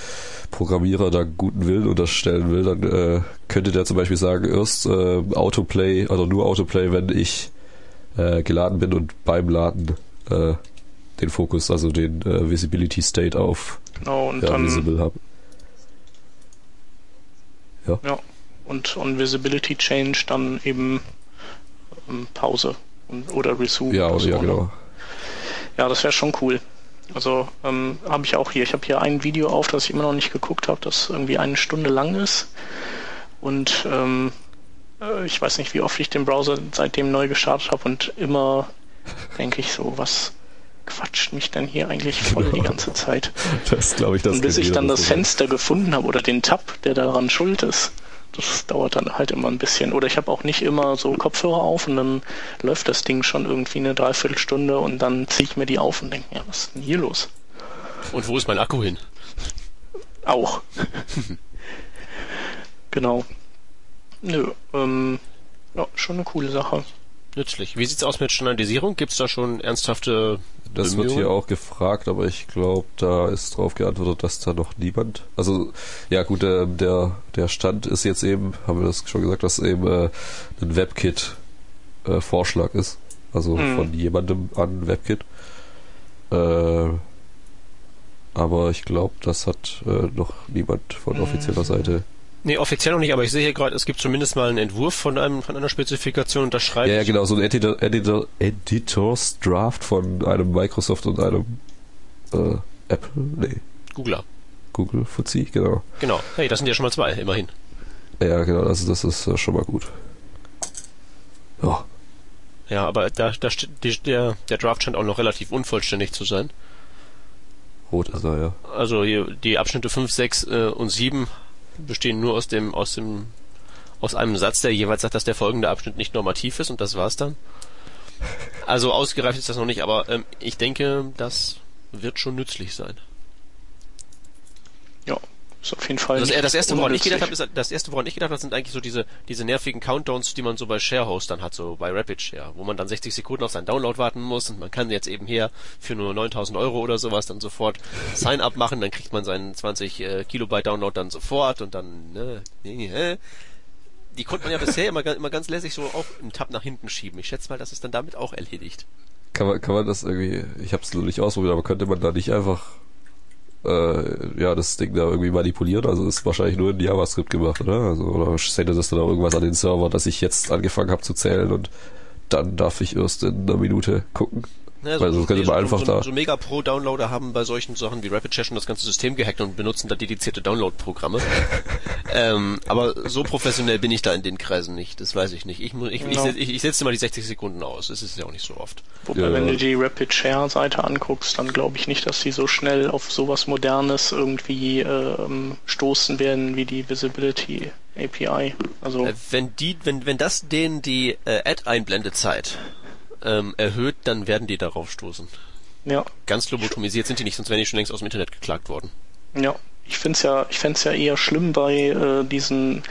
A: Programmierer da guten Willen unterstellen will, dann äh, könnte der zum Beispiel sagen, erst äh, Autoplay oder nur Autoplay, wenn ich äh, geladen bin und beim Laden äh, den Fokus, also den äh, Visibility State auf
B: Genau,
A: ja, Visible habe.
B: Ja. Und on Visibility Change dann eben ähm, Pause und, oder Resume.
A: Ja,
B: oder
A: oder,
B: so,
A: ja,
B: ne?
A: genau.
B: Ja, das wäre schon cool. Also ähm, habe ich auch hier. Ich habe hier ein Video auf, das ich immer noch nicht geguckt habe, das irgendwie eine Stunde lang ist. Und ähm, äh, ich weiß nicht, wie oft ich den Browser seitdem neu gestartet habe und immer denke ich so, was quatscht mich denn hier eigentlich voll die ganze Zeit?
A: Das glaube ich, das
B: Und bis ich dann das. Fenster gefunden habe oder den Tab, der daran schuld ist, das dauert dann halt immer ein bisschen. Oder ich habe auch nicht immer so Kopfhörer auf und dann läuft das Ding schon irgendwie eine Dreiviertelstunde und dann ziehe ich mir die auf und denke, ja, was ist denn hier los?
C: Und wo ist mein Akku hin?
B: Auch. genau. Nö, ähm, ja, schon eine coole Sache.
C: Nützlich. Wie sieht's aus mit Standardisierung? Gibt's da schon ernsthafte
A: Das wird hier auch gefragt, aber ich glaube, da ist drauf geantwortet, dass da noch niemand. Also, ja gut, der, der, der Stand ist jetzt eben, haben wir das schon gesagt, dass eben äh, ein WebKit-Vorschlag ist. Also
B: Mhm.
A: von jemandem an WebKit. Äh, aber ich glaube, das hat äh, noch niemand von
B: Mhm.
A: offizieller Seite.
C: Nee, offiziell noch nicht, aber ich sehe hier gerade, es gibt zumindest mal einen Entwurf von einem von einer Spezifikation und da schreibt
A: Ja, ja, genau, so ein Editor, Editor, Editors Draft von einem Microsoft und einem äh, Apple, nee,
C: Googler.
A: Google Fuzzy, genau.
C: Genau. Hey, das sind ja schon mal zwei, immerhin.
A: Ja, genau, also das ist äh, schon mal gut. Ja,
C: Ja, aber da, da die, der, der Draft scheint auch noch relativ unvollständig zu sein.
A: rot ist er, ja.
C: Also hier die Abschnitte 5, 6 äh, und 7 bestehen nur aus dem, aus dem, aus einem Satz, der jeweils sagt, dass der folgende Abschnitt nicht normativ ist und das war's dann. Also ausgereift ist das noch nicht, aber ähm, ich denke, das wird schon nützlich sein.
B: Ja, ist auf jeden Fall.
C: Das,
B: nicht
C: das erste, woran ich gedacht habe, ist, das erste, woran ich gedacht habe, sind eigentlich so diese, diese nervigen Countdowns, die man so bei Sharehostern hat, so bei Rapid Share, wo man dann 60 Sekunden auf seinen Download warten muss und man kann jetzt eben hier für nur 9000 Euro oder sowas dann sofort Sign-up machen, dann kriegt man seinen 20 äh, Kilobyte Download dann sofort und dann, ne, äh, die konnte man ja bisher immer, immer ganz lässig so auch einen Tab nach hinten schieben. Ich schätze mal, das ist dann damit auch erledigt.
A: Kann man, kann man das irgendwie, ich habe es noch nicht ausprobiert, aber könnte man da nicht einfach äh, ja, das Ding da irgendwie manipulieren? Also ist wahrscheinlich nur in JavaScript gemacht, oder? Also, oder sendet das dann auch irgendwas an den Server, dass ich jetzt angefangen habe zu zählen und dann darf ich erst in einer Minute gucken.
C: Ja,
A: Weil sonst könnte man einfach
C: so,
A: da-
C: So Mega Pro Downloader haben bei solchen Sachen wie Rapid Share schon das ganze System gehackt und benutzen da dedizierte Download-Programme. ähm, aber so professionell bin ich da in den Kreisen nicht. Das weiß ich nicht. Ich, ich, setz- ich, ich setze mal die 60 Sekunden aus. Das ist ja auch nicht so oft.
B: Wobei,
A: Ja.
B: wenn du die Rapid Share Seite anguckst, dann glaube ich nicht, dass sie so schnell auf sowas Modernes irgendwie ähm, stoßen werden wie die Visibility API. Also
C: Äh, wenn die, wenn, wenn das denen die äh, Ad-Einblendezeit ähm, erhöht, dann werden die darauf stoßen.
B: ja,
C: Ganz lobotomisiert sind die nicht, sonst wären die schon längst aus dem Internet geklagt worden.
B: ja. Ich finde es ja, ich fänd's ja eher schlimm bei äh, diesen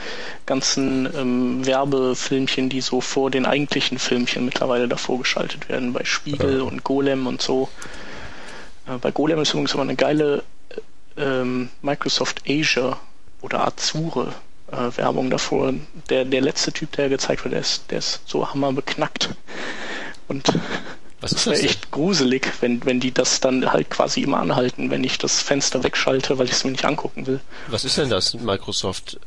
B: ganzen ähm, Werbefilmchen, die so vor den eigentlichen Filmchen mittlerweile davor geschaltet werden, bei Spiegel
A: Ja.
B: und Golem und so. Äh, bei Golem ist übrigens immer eine geile äh, Microsoft Azure oder Azure äh, Werbung davor. Der, der letzte Typ, der gezeigt wird, der ist, der ist so hammerbeknackt. Und
C: Was
B: das
C: ist
B: wäre
C: das? denn?
B: echt gruselig, wenn, wenn die das dann halt quasi immer anhalten, wenn ich das Fenster wegschalte, weil ich es mir nicht angucken will.
C: Was ist denn das, Microsoft?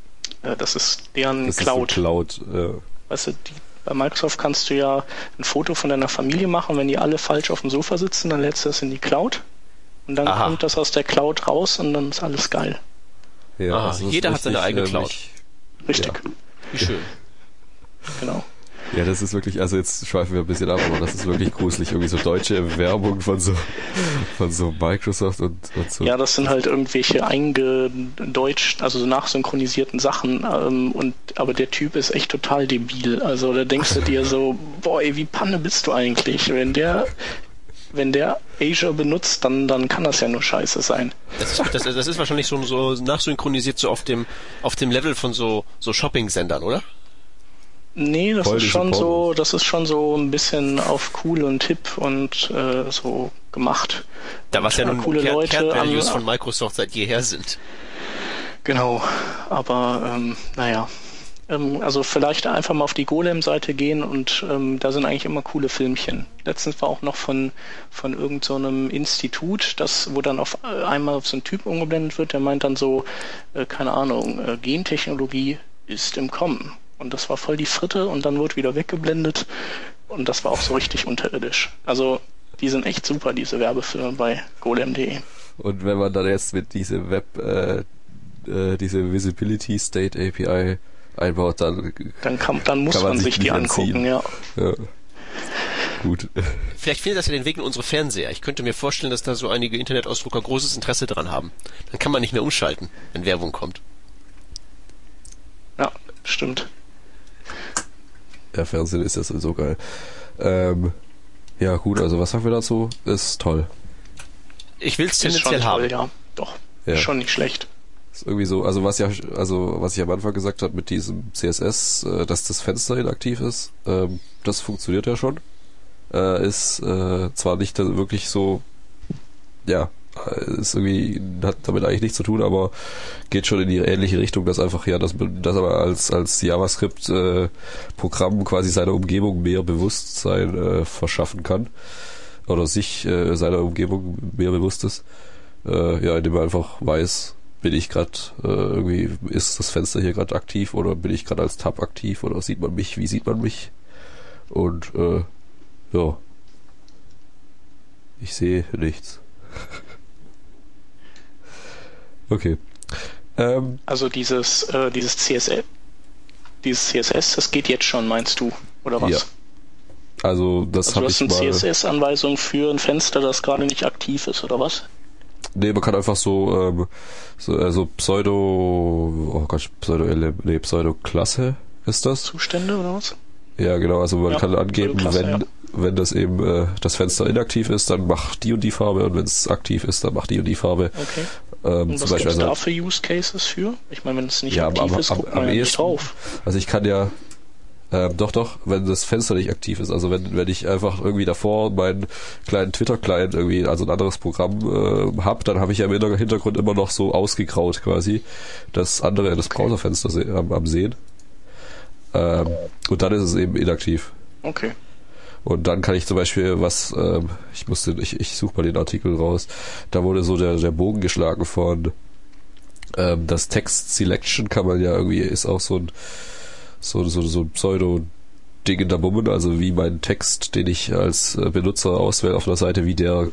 B: Äh, das ist deren
A: Das
B: Cloud.
A: ist Cloud. Äh,
B: Weißt du, die, bei Microsoft kannst du ja ein Foto von deiner Familie machen, wenn die alle falsch auf dem Sofa sitzen, dann lädst du das in die Cloud. Und dann
C: Aha.
B: kommt das aus der Cloud raus und dann ist alles geil.
A: ja,
C: Aha,
A: also
C: jeder hat seine eigene
A: äh,
C: Cloud.
B: Richtig,
C: Wie schön.
B: genau.
A: Ja, das ist wirklich, also jetzt schweifen wir ein bisschen ab, aber das ist wirklich gruselig. Irgendwie so deutsche Werbung von so, von so Microsoft und, und so.
B: Ja, das sind halt irgendwelche eingedeutscht, also so nachsynchronisierten Sachen. Ähm, und aber der Typ ist echt total debil. Also da denkst du dir so, boy, wie Panne bist du eigentlich, wenn der wenn der Asia benutzt, dann, dann kann das ja nur scheiße sein.
C: Das ist, das, das ist wahrscheinlich so, so nachsynchronisiert so auf dem, auf dem Level von so, so Shopping-Sendern, oder?
B: Nee, das ist schon so, das ist schon so ein bisschen auf cool und hip und äh, so gemacht.
C: Da was ja nun
B: coole Kern, Leute
C: Kernvalues von Microsoft seit jeher sind.
B: Genau, aber ähm, naja. Ähm, also vielleicht einfach mal auf die Golem-Seite gehen und ähm, da sind eigentlich immer coole Filmchen. Letztens war auch noch von, von irgendeinem so Institut, das, wo dann auf äh, einmal auf so einen Typ umgeblendet wird, der meint dann so, äh, keine Ahnung, äh, Gentechnologie ist im Kommen. Und das war voll die Fritte und dann wurde wieder weggeblendet und das war auch so richtig unterirdisch. Also die sind echt super, diese Werbefilme bei golem.de.
A: Und wenn man dann jetzt mit diese Web, äh, äh, diese Visibility State API einbaut, dann
B: dann, kann, dann muss kann man, man, sich, die angucken, ja. ja.
A: Gut.
C: Vielleicht findet das ja den Weg in unsere Fernseher. Ich könnte mir vorstellen, dass da so einige Internetausdrucker großes Interesse dran haben. Dann kann man nicht mehr umschalten, wenn Werbung kommt.
B: Ja, stimmt.
A: Ja, Fernsehen ist ja sowieso geil. Ähm, ja, gut, also was sagen wir dazu? Ist toll.
C: Ich will es tendenziell haben. Toll,
B: ja, doch. Ja. Schon nicht schlecht.
A: Ist irgendwie so, also was ja, also was ich am Anfang gesagt habe mit diesem CSS, äh, dass das Fenster inaktiv ist, ähm, das funktioniert ja schon. Äh, ist äh, zwar nicht wirklich so, ja, ist irgendwie, hat damit eigentlich nichts zu tun, aber geht schon in die ähnliche Richtung, dass einfach ja, dass, dass aber als, als JavaScript-Programm äh, quasi seiner Umgebung mehr Bewusstsein äh, verschaffen kann. Oder sich äh, seiner Umgebung mehr bewusst ist. Äh, ja, indem man einfach weiß, bin ich gerade äh, irgendwie, ist das Fenster hier gerade aktiv oder bin ich gerade als Tab aktiv oder sieht man mich, wie sieht man mich? Und äh, ja. Ich sehe nichts. okay.
B: Ähm, also dieses, äh, dieses CSS, dieses CSS, das geht jetzt schon, meinst du, oder was? Ja.
A: Also das also habe ich
B: mal. Du hast eine CSS-Anweisung für ein Fenster, das gerade nicht aktiv ist, oder was?
A: Nee, man kann einfach so, ähm, so also Pseudo, oh Gott, Pseudo, nee, Pseudo-Klasse ist das.
B: Zustände oder was?
A: Ja, genau, also man ja, kann angeben, wenn, ja. wenn das eben äh, das Fenster inaktiv ist, dann macht die und die Farbe und wenn es aktiv ist, dann macht die und die Farbe.
B: Okay. Ähm, und was gibt es also, da für Use Cases für? Ich meine, wenn es nicht ja, aktiv aber, ist, guckt am, man am ja nicht drauf.
A: Also ich kann ja, ähm, doch, doch, wenn das Fenster nicht aktiv ist. Also wenn, wenn ich einfach irgendwie davor meinen kleinen Twitter-Client irgendwie, also ein anderes Programm äh, habe, dann habe ich ja im Hintergrund immer noch so ausgegraut quasi das andere, das okay. Browserfenster am, am Sehen. Ähm, und dann ist es eben inaktiv.
B: Okay.
A: Und dann kann ich zum Beispiel was, ähm, ich musste, ich, ich suche mal den Artikel raus, da wurde so der, der Bogen geschlagen von ähm, das Text Selection kann man ja irgendwie, ist auch so ein so, so, so ein Pseudo-Ding in der Mummen, also wie mein Text, den ich als äh, Benutzer auswähle auf einer Seite, wie der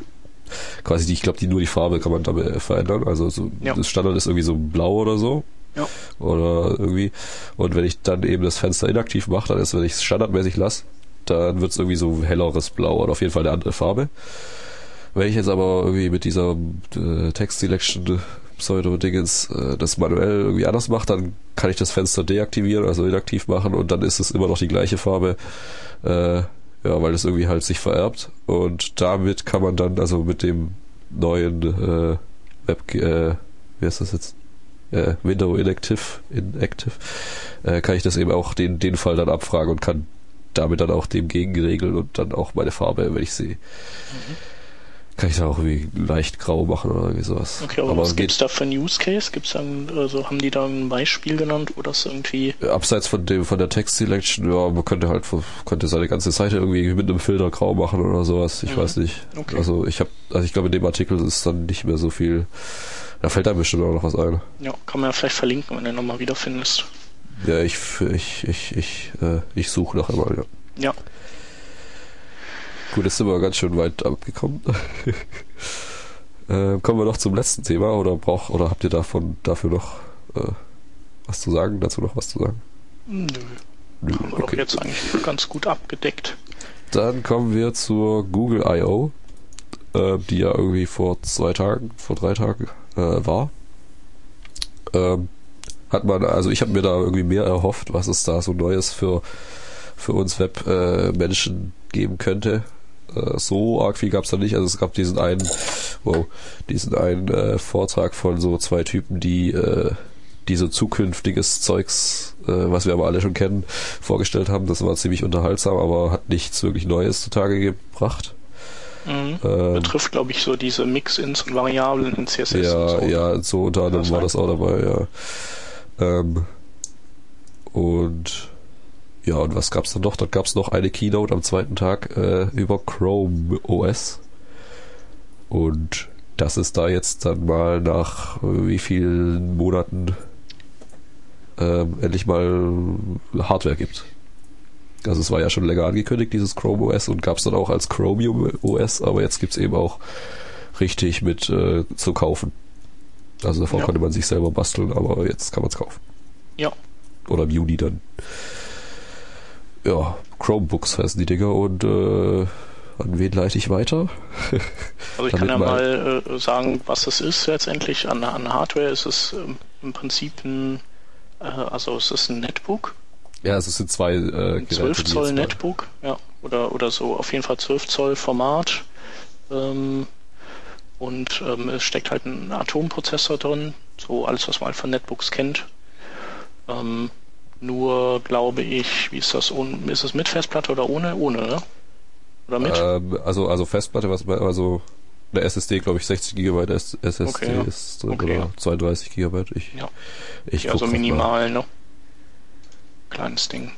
A: quasi die, ich glaube, die nur die Farbe kann man damit verändern. Also so, ja. das Standard ist irgendwie so blau oder so.
B: Ja.
A: Oder irgendwie. Und wenn ich dann eben das Fenster inaktiv mache, dann ist, wenn ich es standardmäßig lasse, dann wird es irgendwie so helleres Blau oder auf jeden Fall eine andere Farbe. Wenn ich jetzt aber irgendwie mit dieser äh, Text Selection Pseudo-Dingens äh, das manuell irgendwie anders macht, dann kann ich das Fenster deaktivieren, also inaktiv machen und dann ist es immer noch die gleiche Farbe. Äh, ja, weil das irgendwie halt sich vererbt. Und damit kann man dann, also mit dem neuen äh, Web, äh, wie heißt das jetzt? Äh, Window Inactive, Inactive, äh, kann ich das eben auch den, den Fall dann abfragen und kann damit dann auch dem gegenregeln und dann auch meine Farbe, wenn ich sehe. Mhm kann ich da auch irgendwie leicht grau machen oder irgendwie sowas.
B: Okay, aber, aber was gibt's da für ein Use Case? Gibt's dann, also haben die da ein Beispiel genannt oder ist irgendwie?
A: Abseits von dem, von der Text Selection, ja, man könnte halt, könnte seine ganze Seite irgendwie mit einem Filter grau machen oder sowas. Ich mhm. weiß nicht. Okay. Also ich habe, also ich glaube in dem Artikel ist dann nicht mehr so viel, da fällt einem bestimmt auch noch was ein.
B: Ja, kann man ja vielleicht verlinken, wenn du nochmal wiederfindest.
A: Ja, ich, ich, ich, ich, äh, ich suche noch einmal, ja.
B: Ja.
A: Gut, jetzt sind wir ganz schön weit abgekommen. äh, kommen wir noch zum letzten Thema oder braucht oder habt ihr davon dafür noch äh, was zu sagen, dazu noch was zu sagen?
B: Nö. Nö Haben wir okay. doch jetzt eigentlich ganz gut abgedeckt.
A: Dann kommen wir zur Google I.O., äh, die ja irgendwie vor zwei Tagen, vor drei Tagen äh, war. Ähm, hat man, also ich habe mir da irgendwie mehr erhofft, was es da so Neues für, für uns Web-Menschen äh, geben könnte äh, so arg viel gab's da nicht. Also es gab diesen einen, wow, diesen einen äh, Vortrag von so zwei Typen, die die so zukünftiges Zeugs, äh, was wir aber alle schon kennen, vorgestellt haben. Das war ziemlich unterhaltsam, aber hat nichts wirklich Neues zutage gebracht.
B: Mhm. Ähm, Betrifft, glaube ich, so diese Mix-Ins und Variablen in CSS.
A: Ja,
B: und so.
A: ja, so unter anderem war das auch dabei, ja. Ähm, und ja, und was gab's dann noch? Dann gab's noch eine Keynote am zweiten Tag äh, über Chrome OS. Und dass es da jetzt dann mal nach äh, wie vielen Monaten ähm, endlich mal Hardware gibt. Also es war ja schon länger angekündigt, dieses Chrome OS und gab es dann auch als Chromium OS, aber jetzt gibt es eben auch richtig mit äh, zu kaufen. Also davor ja. konnte man sich selber basteln, aber jetzt kann man es kaufen.
B: Ja.
A: Oder im Juni dann. Ja, Chromebooks heißen die Dinger und äh, an wen leite ich weiter?
B: also ich kann ja mal äh, sagen, was es ist letztendlich. An, an Hardware ist es ähm, im Prinzip ein, äh, also es ist ein Netbook
A: ja, es sind zwei äh,
B: 12 Zoll Netbook, ja, oder, oder so auf jeden Fall 12 Zoll Format. Ähm, und ähm, es steckt halt ein Atomprozessor drin, so alles, was man halt von Netbooks kennt. Ähm, nur glaube ich, wie ist das, ist es mit Festplatte oder ohne? Ohne, ne?
A: Oder mit? Ähm, also, also Festplatte, was also eine SSD, glaube ich, 60 GB SSD okay, ja. ist drin okay, oder ja. 32 GB. Ich,
B: ja. ich ja, also minimal, ne? kleines Ding.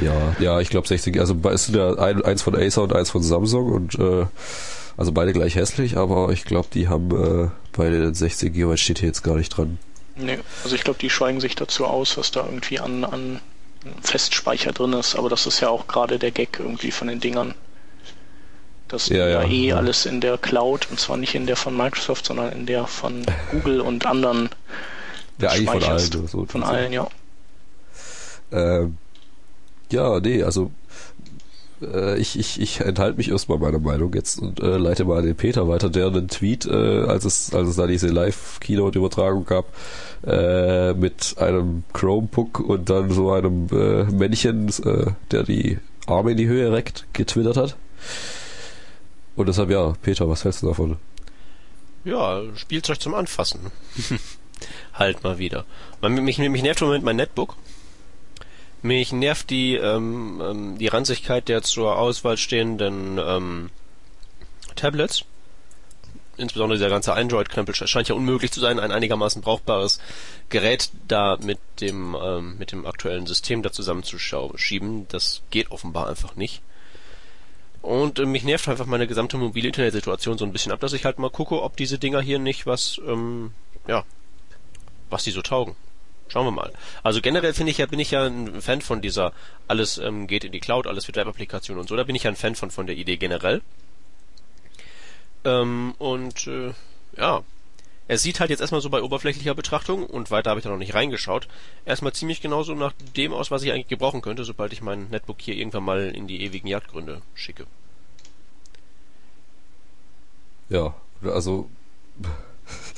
A: Ja, ja, ich glaube 60, also es sind ja ein, eins von Acer und eins von Samsung und äh, also beide gleich hässlich, aber ich glaube, die haben äh, beide den 60 GB steht hier jetzt gar nicht dran.
B: Nee, also ich glaube, die schweigen sich dazu aus, was da irgendwie an, an Festspeicher drin ist, aber das ist ja auch gerade der Gag irgendwie von den Dingern. Das ja, ja, eh ja. alles in der Cloud und zwar nicht in der von Microsoft, sondern in der von Google und anderen.
A: Ja, eigentlich von allen.
B: So, von allen, ja.
A: Äh, ja, nee, also äh, ich, ich, ich enthalte mich erstmal meiner Meinung jetzt und äh, leite mal den Peter weiter, der einen Tweet, äh, als es als es da diese Live-Keynote-Übertragung gab, äh, mit einem Chromebook und dann so einem äh, Männchen, äh, der die Arme in die Höhe reckt, getwittert hat. Und deshalb ja, Peter, was hältst du davon?
C: Ja, Spielzeug zum Anfassen. halt mal wieder. Mich, mich nervt im Moment mein Netbook. Mich nervt die, ähm, ähm, die Ranzigkeit der zur Auswahl stehenden ähm, Tablets. Insbesondere dieser ganze Android-Krempel scheint ja unmöglich zu sein, ein einigermaßen brauchbares Gerät da mit dem, ähm, mit dem aktuellen System da zusammenzuschieben. Das geht offenbar einfach nicht. Und äh, mich nervt einfach meine gesamte mobile Internetsituation so ein bisschen ab, dass ich halt mal gucke, ob diese Dinger hier nicht was, ähm, ja, was die so taugen. Schauen wir mal. Also generell finde ich ja, bin ich ja ein Fan von dieser, alles ähm, geht in die Cloud, alles wird Web-Applikationen und so. Da bin ich ja ein Fan von, von der Idee generell. Ähm, und äh, ja, es sieht halt jetzt erstmal so bei oberflächlicher Betrachtung, und weiter habe ich da noch nicht reingeschaut, erstmal ziemlich genauso nach dem aus, was ich eigentlich gebrauchen könnte, sobald ich mein Netbook hier irgendwann mal in die ewigen Jagdgründe schicke.
A: Ja, also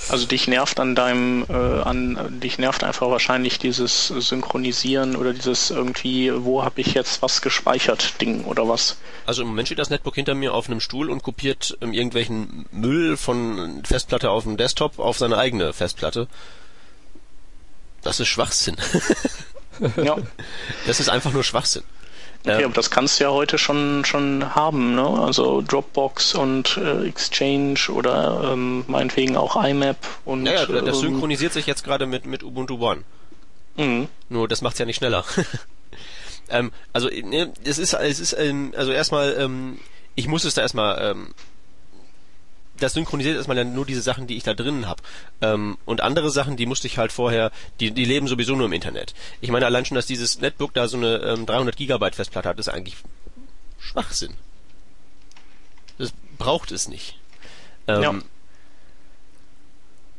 B: also dich nervt an deinem, äh, an dich nervt einfach wahrscheinlich dieses Synchronisieren oder dieses irgendwie, wo habe ich jetzt was gespeichert Ding oder was?
C: Also im Moment steht das Netbook hinter mir auf einem Stuhl und kopiert ähm, irgendwelchen Müll von Festplatte auf dem Desktop auf seine eigene Festplatte. Das ist Schwachsinn. ja. Das ist einfach nur Schwachsinn.
B: Okay, aber das kannst du ja heute schon schon haben, ne? Also Dropbox und äh, Exchange oder ähm, meinetwegen auch IMAP und.
C: Ja, ja das ähm, synchronisiert sich jetzt gerade mit mit Ubuntu One. Mhm. Nur das macht's ja nicht schneller. ähm, also ne, es ist es ist ähm, also erstmal ähm, ich muss es da erstmal ähm, das synchronisiert erstmal dann nur diese Sachen, die ich da drinnen habe. Ähm, und andere Sachen, die musste ich halt vorher, die, die leben sowieso nur im Internet. Ich meine allein schon, dass dieses Netbook da so eine ähm, 300 Gigabyte Festplatte hat, ist eigentlich Schwachsinn. Das braucht es nicht. Ähm, ja.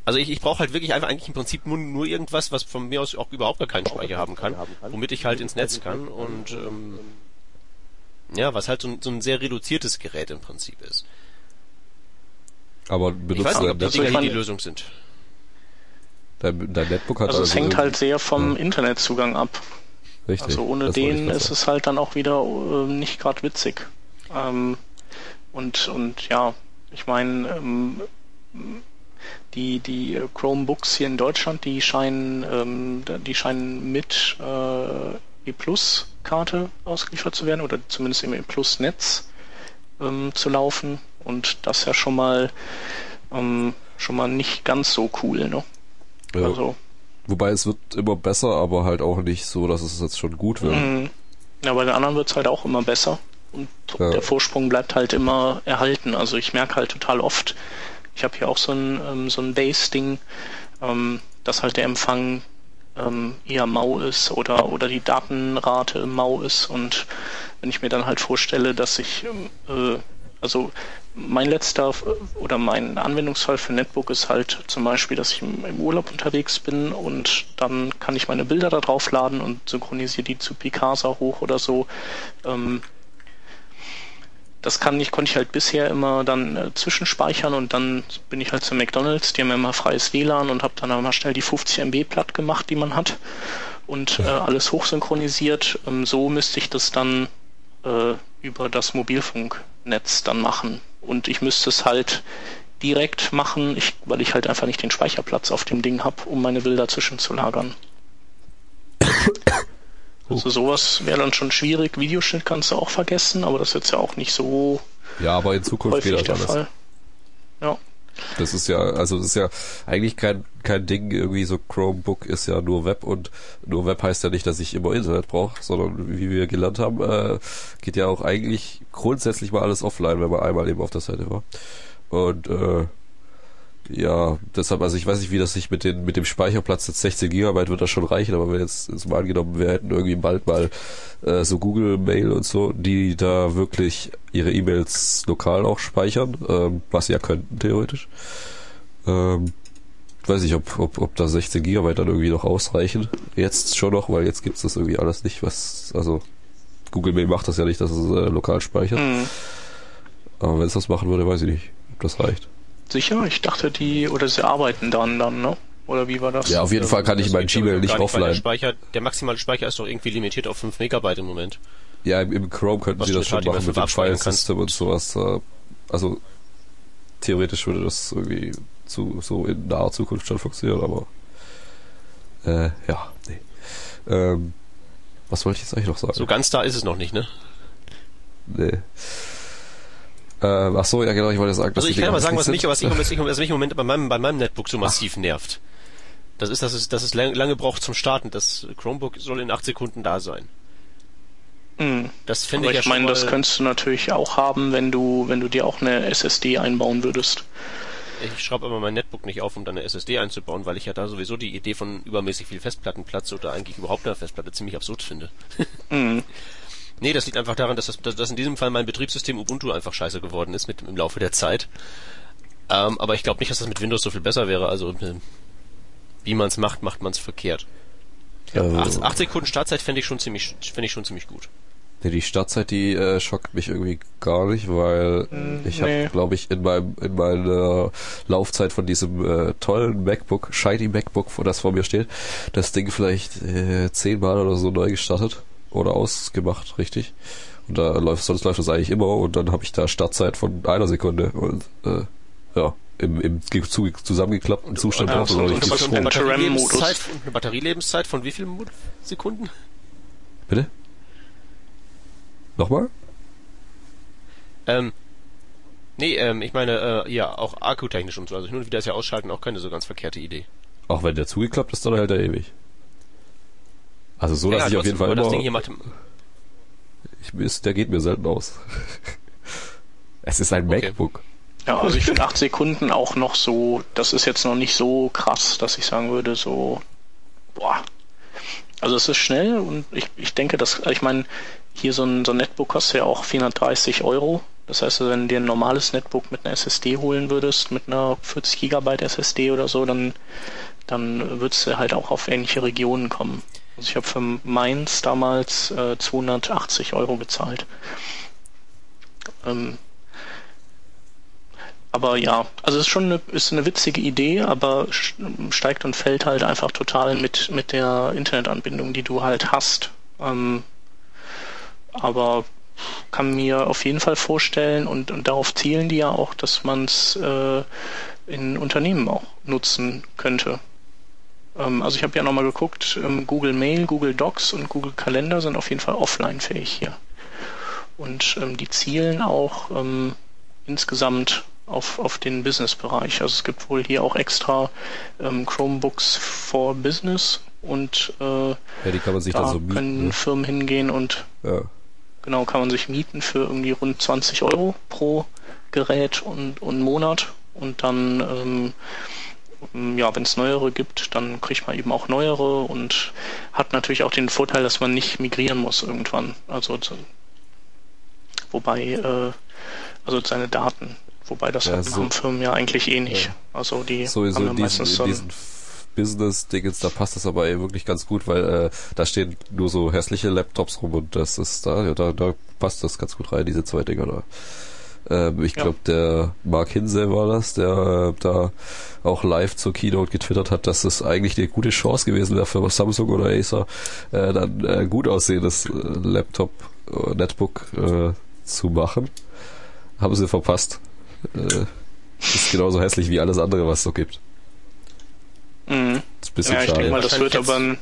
C: Also ich, ich brauche halt wirklich einfach eigentlich im Prinzip nur, nur irgendwas, was von mir aus auch überhaupt gar keinen Speicher haben kann, womit ich halt ins Netz kann und ähm, ja, was halt so, so ein sehr reduziertes Gerät im Prinzip ist.
A: Aber benutzt
C: ich weiß nicht, ob die Dinger hier die Lösung sind.
A: Dein, dein Netbook hat
B: also, also es hängt halt sehr vom ja. Internetzugang ab.
A: Richtig.
B: Also ohne den ist es halt dann auch wieder äh, nicht gerade witzig. Ähm, und, und ja, ich meine, ähm, die, die Chromebooks hier in Deutschland, die scheinen, ähm, die scheinen mit äh, E Plus Karte ausgeliefert zu werden oder zumindest im E Plus Netz ähm, zu laufen und das ja schon mal ähm, schon mal nicht ganz so cool, ne?
A: Ja. Also Wobei es wird immer besser, aber halt auch nicht so, dass es jetzt schon gut wird. Mhm.
B: Ja, bei den anderen wird es halt auch immer besser. Und ja. der Vorsprung bleibt halt immer erhalten. Also ich merke halt total oft, ich habe hier auch so ein, ähm, so ein Base-Ding, ähm, dass halt der Empfang ähm, eher mau ist oder, oder die Datenrate mau ist. Und wenn ich mir dann halt vorstelle, dass ich, äh, also mein letzter oder mein Anwendungsfall für Netbook ist halt zum Beispiel, dass ich im, im Urlaub unterwegs bin und dann kann ich meine Bilder da drauf laden und synchronisiere die zu Picasa hoch oder so. Ähm, das kann ich, konnte ich halt bisher immer dann äh, zwischenspeichern und dann bin ich halt zu McDonalds, die haben immer freies WLAN und habe dann einmal schnell die 50 MB platt gemacht, die man hat und äh, alles hochsynchronisiert. Ähm, so müsste ich das dann äh, über das Mobilfunknetz dann machen und ich müsste es halt direkt machen, ich, weil ich halt einfach nicht den Speicherplatz auf dem Ding habe, um meine Bilder zwischenzulagern. Also sowas wäre dann schon schwierig. Videoschnitt kannst du auch vergessen, aber das ist jetzt ja auch nicht so.
A: Ja, aber in Zukunft geht das alles. Fall. Das ist ja, also das ist ja eigentlich kein, kein Ding, irgendwie so Chromebook ist ja nur Web und nur Web heißt ja nicht, dass ich immer Internet brauche, sondern wie wir gelernt haben, äh, geht ja auch eigentlich grundsätzlich mal alles offline, wenn man einmal eben auf der Seite war. Und äh, ja, deshalb, also ich weiß nicht, wie das sich mit den, mit dem Speicherplatz jetzt 16 Gigabyte wird das schon reichen, aber wenn jetzt, jetzt mal angenommen, wir hätten irgendwie bald mal äh, so Google Mail und so, die da wirklich ihre E-Mails lokal auch speichern, ähm, was sie ja könnten, theoretisch. Ähm, weiß ich, ob, ob, ob da 16 Gigabyte dann irgendwie noch ausreichen. Jetzt schon noch, weil jetzt gibt's das irgendwie alles nicht, was, also Google Mail macht das ja nicht, dass es äh, lokal speichert. Mhm. Aber wenn es das machen würde, weiß ich nicht, ob das reicht.
B: Sicher? Ich dachte, die, oder sie arbeiten dann, dann, ne? Oder wie war das?
A: Ja, auf jeden Fall kann ich mein Gmail nicht offline.
C: Der, Speicher, der maximale Speicher ist doch irgendwie limitiert auf 5 Megabyte im Moment.
A: Ja, im, im Chrome könnten Was sie das schon machen mit dem File-System und sowas. Also, theoretisch würde das irgendwie zu, so in naher Zukunft schon funktionieren, aber, äh, ja, nee. Ähm, was wollte ich jetzt eigentlich noch sagen?
C: So ganz da ist es noch nicht, ne?
A: Nee. Äh, ach so, ja genau, ich wollte sagen,
C: dass Also ich kann aber sagen, was mich, was, ich, was, ich, was mich im Moment bei meinem, bei meinem Netbook so massiv ach. nervt. Das ist, dass es, dass es lange braucht zum Starten. Das Chromebook soll in acht Sekunden da sein.
B: Mhm. Das finde ich ja ich meine, das könntest du natürlich auch haben, wenn du, wenn du dir auch eine SSD einbauen würdest.
C: Ich schraube aber mein Netbook nicht auf, um dann eine SSD einzubauen, weil ich ja da sowieso die Idee von übermäßig viel Festplattenplatz oder eigentlich überhaupt eine Festplatte ziemlich absurd finde. Mhm. Nee, das liegt einfach daran, dass, das, dass in diesem Fall mein Betriebssystem Ubuntu einfach scheiße geworden ist mit, im Laufe der Zeit. Ähm, aber ich glaube nicht, dass das mit Windows so viel besser wäre. Also äh, wie man es macht, macht man es verkehrt. Ja, also, 8, Sekunden Startzeit fände ich schon ziemlich, fände ich schon ziemlich gut.
A: Nee, die Startzeit, die äh, schockt mich irgendwie gar nicht, weil mm, ich nee. habe, glaube ich, in meinem in meiner Laufzeit von diesem äh, tollen MacBook, shiny MacBook, das vor mir steht, das Ding vielleicht äh, zehnmal oder so neu gestartet oder ausgemacht, richtig. Und da läuft, sonst läuft das eigentlich immer und dann habe ich da Startzeit von einer Sekunde und äh, ja, im, im zusammengeklappten Zustand
C: so, so, so eine, Batterielebenszeit, eine Batterielebenszeit von wie vielen Sekunden?
A: Bitte? Nochmal?
C: Ähm, nee, ähm, ich meine, äh, ja, auch akkutechnisch und so. Also hin und wieder ist ja ausschalten auch keine so ganz verkehrte Idee.
A: Auch wenn der zugeklappt ist, dann hält er ewig. Also so, dass ja, ich auf jeden Fall immer... Das Ding hier macht ich, ist, der geht mir selten aus. es ist ein okay. MacBook.
B: Ja, also ich finde 8 Sekunden auch noch so, das ist jetzt noch nicht so krass, dass ich sagen würde, so, boah. Also es ist schnell und ich, ich denke, dass, ich meine, hier so ein, so ein Netbook kostet ja auch 430 Euro. Das heißt, wenn du dir ein normales Netbook mit einer SSD holen würdest, mit einer 40 Gigabyte SSD oder so, dann, dann würdest du halt auch auf ähnliche Regionen kommen. Also ich habe für meins damals äh, 280 Euro bezahlt. Ähm, aber ja, also es ist schon eine, ist eine witzige Idee, aber steigt und fällt halt einfach total mit, mit der Internetanbindung, die du halt hast. Ähm, aber kann mir auf jeden Fall vorstellen und, und darauf zielen die ja auch, dass man es äh, in Unternehmen auch nutzen könnte. Ähm, also ich habe ja nochmal geguckt, ähm, Google Mail, Google Docs und Google Kalender sind auf jeden Fall offline fähig hier. Und ähm, die zielen auch ähm, insgesamt auf, auf den Business-Bereich. Also es gibt wohl hier auch extra ähm, Chromebooks for Business und äh, ja,
A: die kann man sich
B: da
A: so mieten,
B: können
A: ne?
B: Firmen hingehen und
A: Ja.
B: genau kann man sich mieten für irgendwie rund 20 Euro pro Gerät und, und Monat und dann ähm, ja, wenn es neuere gibt, dann kriegt man eben auch neuere und hat natürlich auch den Vorteil, dass man nicht migrieren muss irgendwann. Also wobei, äh, also seine Daten, wobei das
A: Ja,
B: haben
A: so-
B: Firmen ja eigentlich eh nicht.
A: Ja.
B: Also die
A: Sowieso
B: haben ja
A: diesen,
B: meistens so
A: diesen Business-Dingens, da passt das aber eh wirklich ganz gut, weil äh, da stehen nur so hässliche Laptops rum und das ist da, ja, da, da passt das ganz gut rein, diese zwei Dinger da. Ähm, ich
B: Ja.
A: glaube, der Mark Hinsey war das, der äh, da auch live zur Keynote getwittert hat, dass es eigentlich eine gute Chance gewesen wäre für Samsung oder Acer, äh, dann äh, gut aussehendes äh, Laptop, äh, Netbook äh, zu machen. Haben sie verpasst. Äh, ist genauso hässlich wie alles andere, was es so gibt.
B: Mhm.
A: ist ein bisschen
B: Ja, ich
A: schade.
B: denke mal, das wird aber ein,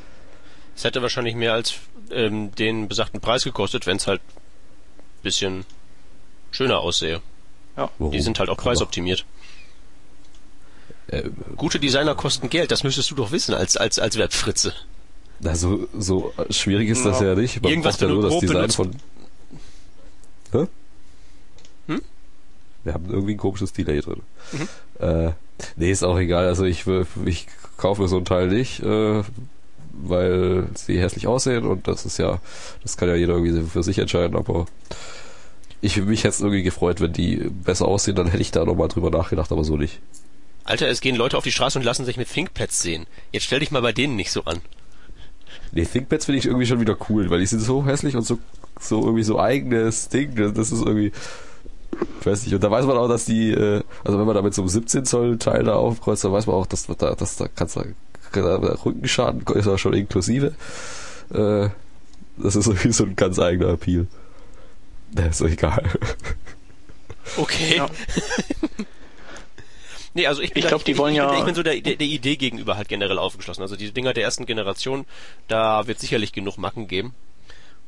C: Es hätte wahrscheinlich mehr als ähm, den besagten Preis gekostet, wenn es halt bisschen schöner aussähe.
A: Warum?
C: Die sind halt auch preisoptimiert.
A: Äh,
C: Gute Designer kosten Geld, das müsstest du doch wissen als als als Webfritze.
A: na, so, so schwierig ist das
B: Ja.
A: ja nicht. Man
C: Irgendwas,
A: braucht ja nur das Design
C: benutzt-
A: von. Hä?
C: Hm?
A: Wir haben irgendwie ein komisches Delay drin.
C: Mhm.
A: Äh, nee, ist auch egal. Also ich, ich kaufe mir so ein Teil nicht, äh, weil sie hässlich aussehen und das ist ja, das kann ja jeder irgendwie für sich entscheiden, aber ich mich hätte es irgendwie gefreut, wenn die besser aussehen, dann hätte ich da nochmal drüber nachgedacht, aber so nicht.
C: Alter, es gehen Leute auf die Straße und lassen sich mit ThinkPads sehen. Jetzt stell dich mal bei denen nicht so an.
A: Nee, ThinkPads finde ich irgendwie schon wieder cool, weil die sind so hässlich und so, so irgendwie so eigenes Ding. Das, ist irgendwie, ich weiß nicht. Und da weiß man auch, dass die, äh, also wenn man da mit so einem 17 Zoll Teil da aufkreuzt, dann weiß man auch, dass da, dass da kannst du, Rückenschaden ist ja schon inklusive. Äh, das ist irgendwie so ein ganz eigener Appeal. Der ist so egal.
C: Okay.
B: Ja.
C: nee, also ich bin,
B: Ich
C: da-
B: glaub, die wollen
C: ich, bin-
B: ja-
C: Ich bin so der, der, der Idee gegenüber halt generell aufgeschlossen. Also die Dinger der ersten Generation, da wird sicherlich genug Macken geben.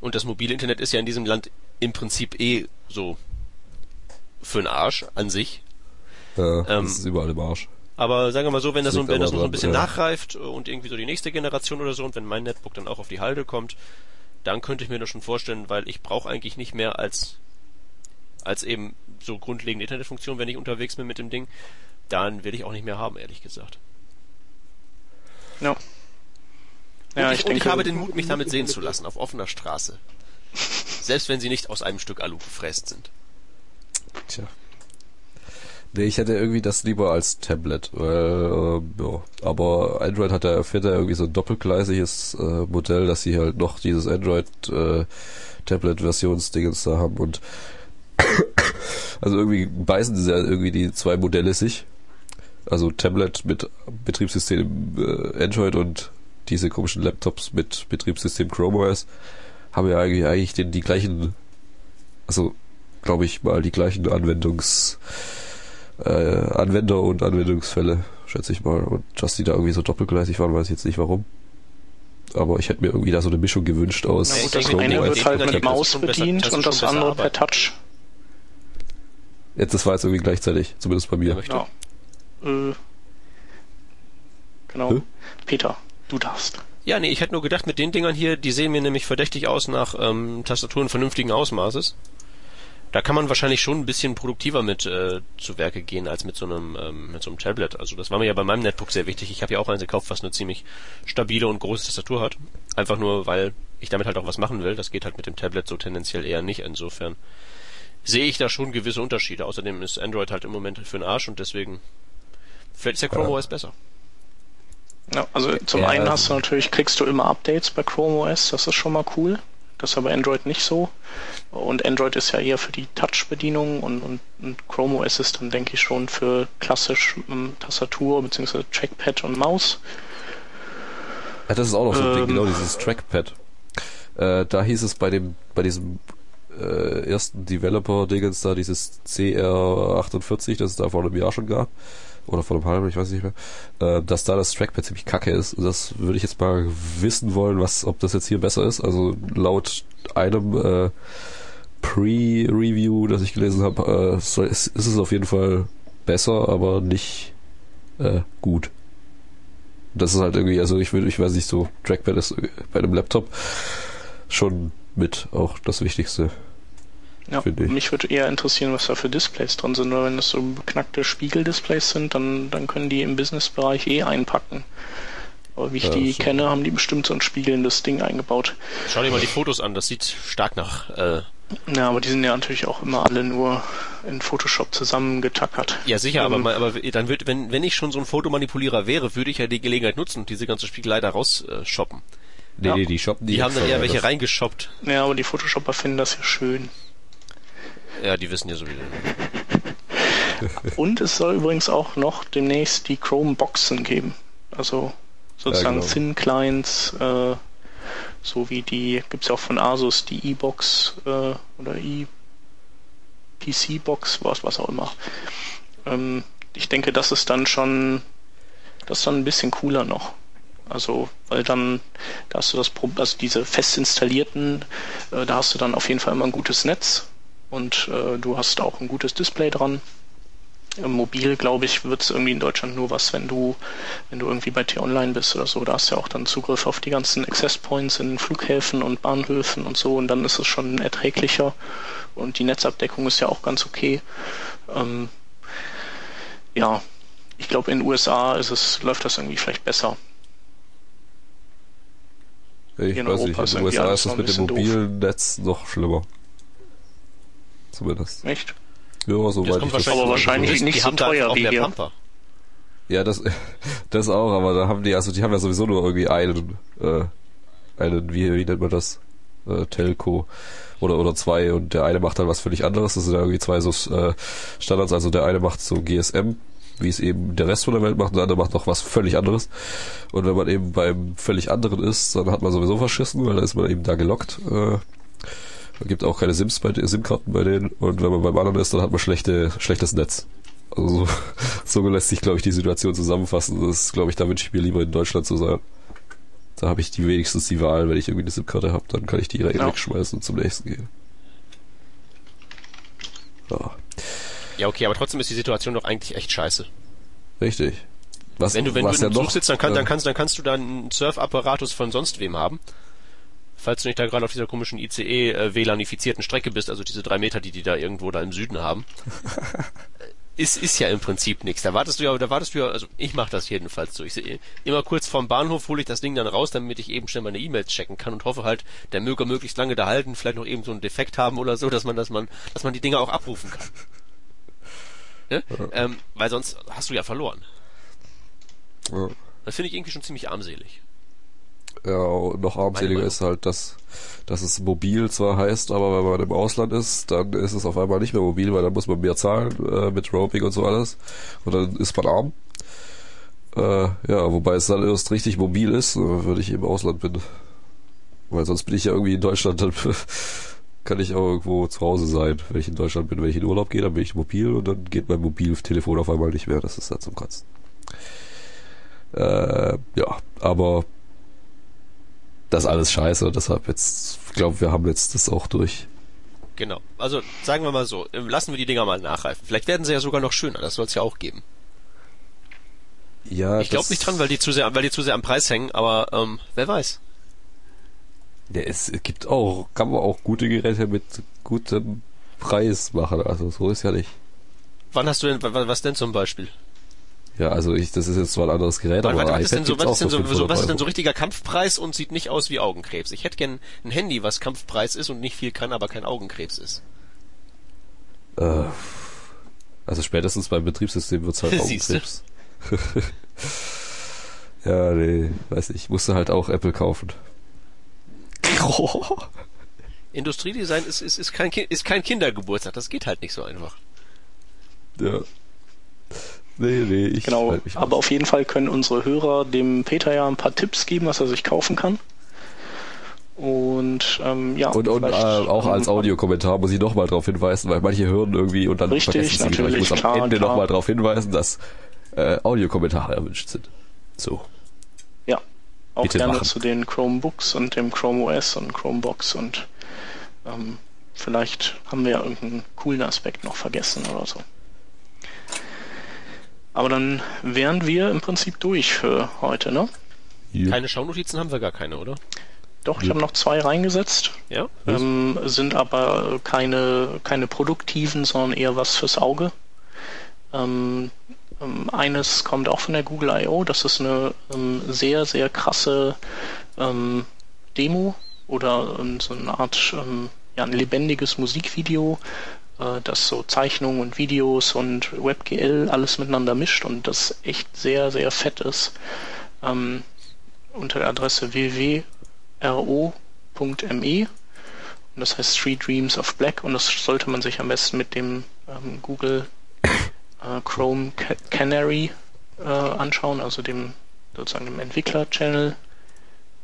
C: Und das mobile Internet ist ja in diesem Land im Prinzip eh so für den Arsch an sich.
A: Äh,
C: Ähm,
A: das ist überall im Arsch.
C: Aber sagen wir mal so, wenn das, so,
A: liegt
C: wenn das noch so ein bisschen
A: ja.
C: nachreift und irgendwie so die nächste Generation oder so und wenn mein Netbook dann auch auf die Halde kommt, dann könnte ich mir das schon vorstellen, weil ich brauche eigentlich nicht mehr als als eben so grundlegende Internetfunktion, wenn ich unterwegs bin mit dem Ding, dann will ich auch nicht mehr haben, ehrlich gesagt.
B: ja.
C: Und, ich,
B: ich
C: und ich habe den Mut, mich damit sehen zu lassen, auf offener Straße. Selbst wenn sie nicht aus einem Stück Alu gefräst sind.
A: Tja. Nee, ich hätte irgendwie das lieber als Tablet, weil, ähm, ja. Aber Android hat ja, fährt ja irgendwie so ein doppelgleisiges äh, Modell, dass sie halt noch dieses Android äh, da haben und also irgendwie beißen sie ja irgendwie die zwei Modelle sich. Also Tablet mit Betriebssystem äh, Android und diese komischen Laptops mit Betriebssystem Chrome OS haben ja eigentlich, eigentlich den, die gleichen, also glaube ich mal die gleichen Anwendungs äh, Anwender und Anwendungsfälle, schätze ich mal. Und dass die da irgendwie so doppelgleisig waren, weiß ich jetzt nicht warum. Aber ich hätte mir irgendwie da so eine Mischung gewünscht aus
C: Ja,
B: das eine wird halt mit Maus bedient
C: das
B: und das andere per. Touch.
A: Jetzt, das war jetzt irgendwie gleichzeitig, zumindest bei mir.
B: Ja. Äh, genau.
A: Hä?
B: Peter, du darfst.
C: Ja, nee, ich hätte nur gedacht, mit den Dingern hier, die sehen mir nämlich verdächtig aus nach ähm, Tastaturen vernünftigen Ausmaßes. Da kann man wahrscheinlich schon ein bisschen produktiver mit äh, zu Werke gehen als mit so einem ähm, mit so einem Tablet. Also das war mir ja bei meinem Netbook sehr wichtig. Ich habe ja auch eins gekauft, was eine ziemlich stabile und große Tastatur hat. Einfach nur, weil ich damit halt auch was machen will. Das geht halt mit dem Tablet so tendenziell eher nicht. Insofern sehe ich da schon gewisse Unterschiede. Außerdem ist Android halt im Moment für den Arsch und deswegen vielleicht ist der Chrome. OS besser.
B: Ja, also zum
A: Ja,
B: einen hast du natürlich, kriegst du immer Updates bei Chrome OS, das ist schon mal cool. Das ist ja bei Android nicht so. Und Android ist ja eher für die Touch-Bedienung und, und, und Chrome OS ist dann, denke ich, schon für klassisch ähm, Tastatur bzw. Trackpad und Maus.
A: Ja, das ist auch noch so ein Ding,
B: Ähm.
A: genau dieses Trackpad. Äh, da hieß es bei dem, bei diesem äh, ersten Developer-Dingens da, dieses CR48, das es da vor einem Jahr schon gab, oder vor einem halben, ich weiß nicht mehr, äh, dass da das Trackpad ziemlich kacke ist. Das würde ich jetzt mal wissen wollen, was, ob das jetzt hier besser ist. Also laut einem äh, Pre-Review, das ich gelesen habe, äh, ist, ist es auf jeden Fall besser, aber nicht äh, gut. Das ist halt irgendwie, also ich würde, ich weiß nicht, so Trackpad ist bei einem Laptop schon mit auch das Wichtigste.
B: Ja, mich würde eher interessieren, was da für Displays drin sind, weil wenn das so beknackte Spiegeldisplays sind, dann, dann können die im Businessbereich eh einpacken. Aber wie ich ja, die so. kenne, haben die bestimmt so ein spiegelndes Ding eingebaut.
C: Schau dir mal die Fotos an, das sieht stark nach. Äh
B: ja, aber die sind ja natürlich auch immer alle nur in Photoshop zusammengetackert.
C: Ja, sicher, ähm, aber, aber dann wird, wenn, wenn ich schon so ein Fotomanipulierer wäre, würde ich ja die Gelegenheit nutzen und diese ganze Spiegelei da rausshoppen. Äh,
A: nee, ja. nee, die shoppen
C: die. Die haben dann eher welche reingeshoppt.
B: Ja, aber die Photoshopper finden das ja schön.
C: Ja, die wissen ja sowieso.
B: Und es soll übrigens auch noch demnächst die Chrome Boxen geben. Also sozusagen ja, genau. Thin Clients, äh, so wie die, gibt es ja auch von Asus, die E-Box äh, oder E-PC-Box, was, was auch immer. Ähm, ich denke, das ist dann schon, das ist dann ein bisschen cooler noch. Also, weil dann, da hast du das Problem, also diese fest installierten, äh, da hast du dann auf jeden Fall immer ein gutes Netz und äh, du hast auch ein gutes Display dran. Mobil, glaube ich, wird es irgendwie in Deutschland nur was, wenn du, wenn du irgendwie bei T-Online bist oder so. Da hast du ja auch dann Zugriff auf die ganzen Access Points in Flughäfen und Bahnhöfen und so und dann ist es schon erträglicher und die Netzabdeckung ist ja auch ganz okay. Ähm, ja, ich glaube in den USA ist es, läuft das irgendwie vielleicht besser.
A: Ich in weiß Europa nicht, in den USA ist es mit dem mobilen doof. Netz noch schlimmer. Zumindest.
B: Echt?
A: Ja, so weit
B: ich das aber wahrscheinlich nicht so teuer wie hier. Pampa.
A: Ja, das, das auch, aber da haben die, also die haben ja sowieso nur irgendwie einen, äh, einen, wie, wie nennt man das? Äh, Telco oder oder zwei und der eine macht dann was völlig anderes. Das sind ja irgendwie zwei so äh, Standards. Also der eine macht so GSM, wie es eben der Rest von der Welt macht, und der andere macht noch was völlig anderes. Und wenn man eben beim völlig anderen ist, dann hat man sowieso verschissen, weil da ist man eben da gelockt. Äh, gibt auch keine SIMs bei SIM-Karten bei denen und wenn man beim anderen ist, dann hat man schlechte, schlechtes Netz. Also so, lässt sich, glaube ich, die Situation zusammenfassen. Das ist, glaube ich, da wünsche ich mir lieber in Deutschland zu sein. Da habe ich die wenigstens die Wahl, wenn ich irgendwie eine SIM-Karte habe, dann kann ich die direkt ja. wegschmeißen und zum nächsten gehen.
C: Ja. ja, okay, aber trotzdem ist die Situation doch eigentlich echt scheiße.
A: Richtig.
C: Was, wenn du, wenn du in einem Zug sitzt, dann, kann, dann, kannst, dann kannst du da einen Surfapparatus von sonst wem haben falls du nicht da gerade auf dieser komischen ICE äh, Strecke bist, also diese drei Meter, die die da irgendwo da im Süden haben. ist, ist ja im Prinzip nichts. Da wartest du ja, da wartest du ja, also ich mache das jedenfalls so. Ich sehe immer kurz vorm Bahnhof hole ich das Ding dann raus, damit ich eben schnell meine E-Mails checken kann und hoffe halt, der möge möglichst lange da halten, vielleicht noch eben so einen Defekt haben oder so, dass man, dass man, dass man die Dinge auch abrufen kann. Ne? Ja. Ähm, weil sonst hast du ja verloren. Ja. Das finde ich irgendwie schon ziemlich armselig.
A: Ja, noch armseliger ist halt, dass, dass es mobil zwar heißt, aber wenn man im Ausland ist, dann ist es auf einmal nicht mehr mobil, weil dann muss man mehr zahlen äh, mit Roaming und so alles. Und dann ist man arm. Äh, ja, wobei es dann erst richtig mobil ist, äh, wenn ich im Ausland bin. Weil sonst bin ich ja irgendwie in Deutschland, dann kann ich auch irgendwo zu Hause sein. Wenn ich in Deutschland bin, wenn ich in Urlaub gehe, dann bin ich mobil und dann geht mein Mobiltelefon auf einmal nicht mehr. Das ist halt zum Kotzen. Äh, ja, aber das ist alles scheiße. Deshalb jetzt, ich glaube, wir haben jetzt das auch durch.
C: Genau. Also sagen wir mal so, ähm, lassen wir die Dinger mal nachreifen. Vielleicht werden sie ja sogar noch schöner. Das soll es ja auch geben.
A: Ja.
C: Ich glaube nicht dran, weil die zu sehr, weil die zu sehr am Preis hängen. Aber ähm, wer weiß.
A: Ja, es gibt auch, kann man auch gute Geräte mit gutem Preis machen. Also so ist ja nicht.
C: Wann hast du denn, was denn zum Beispiel?
A: Ja, also ich, das ist jetzt zwar ein anderes Gerät, aber
C: was ist denn so, was ist denn so, so, was ist denn so richtiger Kampfpreis und sieht nicht aus wie Augenkrebs? Ich hätte gern ein Handy, was Kampfpreis ist und nicht viel kann, aber kein Augenkrebs ist.
A: Äh, also spätestens beim Betriebssystem wird's halt Augenkrebs. ja, nee, weiß nicht. Ich musste halt auch Apple kaufen.
C: Industriedesign ist, ist, ist, kein, ist kein Kindergeburtstag, das geht halt nicht so einfach.
A: Ja. Nee, nee, ich
B: Genau, aber auf jeden Fall können unsere Hörer dem Peter ja ein paar Tipps geben, was er sich kaufen kann. Und ähm, ja.
A: Und, und äh, auch als Audiokommentar muss ich nochmal darauf hinweisen, weil manche hören irgendwie und dann
B: richtig, vergessen sie wieder.
A: Ich muss klar, am Ende nochmal darauf hinweisen, dass äh, Audiokommentare erwünscht sind. So.
B: Ja. Auch Bitte gerne machen. zu den Chromebooks und dem Chrome OS und Chromebox und ähm, vielleicht haben wir ja irgendeinen coolen Aspekt noch vergessen oder so. Aber dann wären wir im Prinzip durch für heute, ne?
C: Ja. Keine Schaunotizen haben wir gar keine, oder?
B: Doch, ich ja. habe noch zwei reingesetzt.
C: Ja.
B: Ähm, sind aber keine, keine produktiven, sondern eher was fürs Auge. Ähm, ähm, eines kommt auch von der Google I.O. Das ist eine ähm, sehr, sehr krasse ähm, Demo oder ähm, so eine Art, ja, ein lebendiges Musikvideo, äh, das so Zeichnungen und Videos und WebGL alles miteinander mischt und das echt sehr, sehr fett ist. unter der Adresse www ro.me und das heißt Three Dreams of Black. Und das sollte man sich am besten mit dem ähm, Google äh, Chrome Canary äh, anschauen, also dem sozusagen dem Entwickler-Channel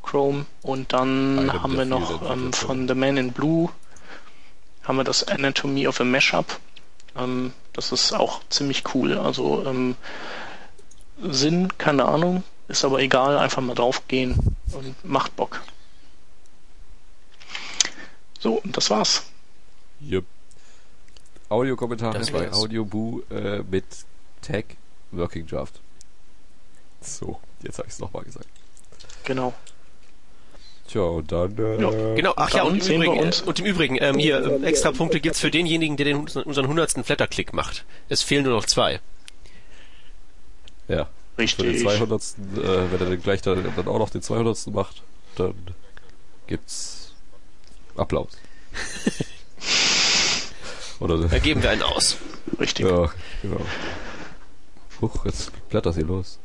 B: Chrome. Und dann haben wir noch ähm, von The Man in Blue haben wir das Anatomy of a Mashup. Ähm, das ist auch ziemlich cool. Also ähm, Sinn, keine Ahnung, ist aber egal, einfach mal draufgehen und macht Bock. So, und das war's.
A: Yep. Audiokommentare bei Audioboo äh, mit Tag Working Draft. So, jetzt habe ich es nochmal gesagt.
B: Genau.
A: Tja, und dann. Äh,
C: ja, genau, ach ja, und im, Übrigen, und im Übrigen, ähm, hier, äh, extra Punkte gibt's für denjenigen, der den, unseren hundertsten Flatterklick macht. Es fehlen nur noch zwei.
A: Ja. Richtig. Für den 200. Äh, wenn er dann gleich dann, dann auch noch den 200. macht, dann gibt's Applaus.
C: Oder. Da geben wir einen aus.
B: Richtig.
A: Ja, genau. Huch, jetzt blättert hier los.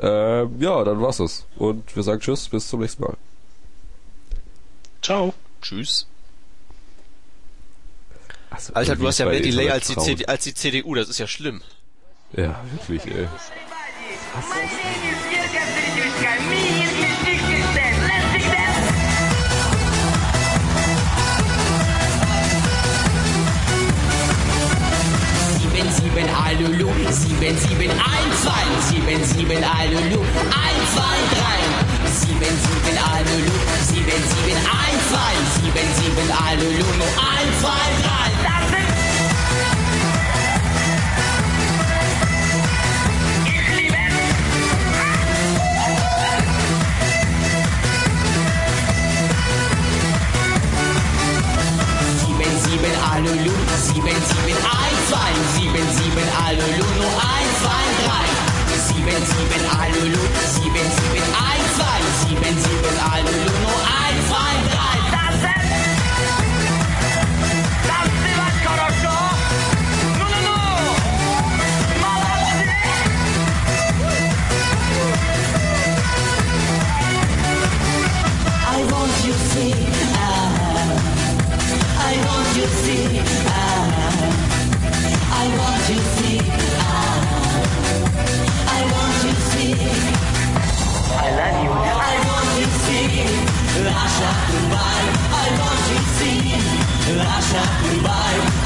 A: Ähm, ja, dann war's das. Und wir sagen Tschüss, bis zum nächsten Mal.
B: Ciao.
C: Tschüss. Also, Alter, du hast ja mehr Delay als die, CD, als die CDU, das ist ja schlimm.
A: Ja, wirklich, ey. Was
D: sieben Alulu, sieben, sieben, ein, zwei, sieben, sieben Alulu, ein, zwei, drei, sieben, sieben Alulu, sieben, sieben, ein, zwei, sieben, sieben Alulu, ein, zwei, drei. Das sind Sieben, sieben Alulu, sieben, sieben, ein, Alulu, 7712, 77 Alulu, 77 Alulu, nur ein, zwei, drei. закрывай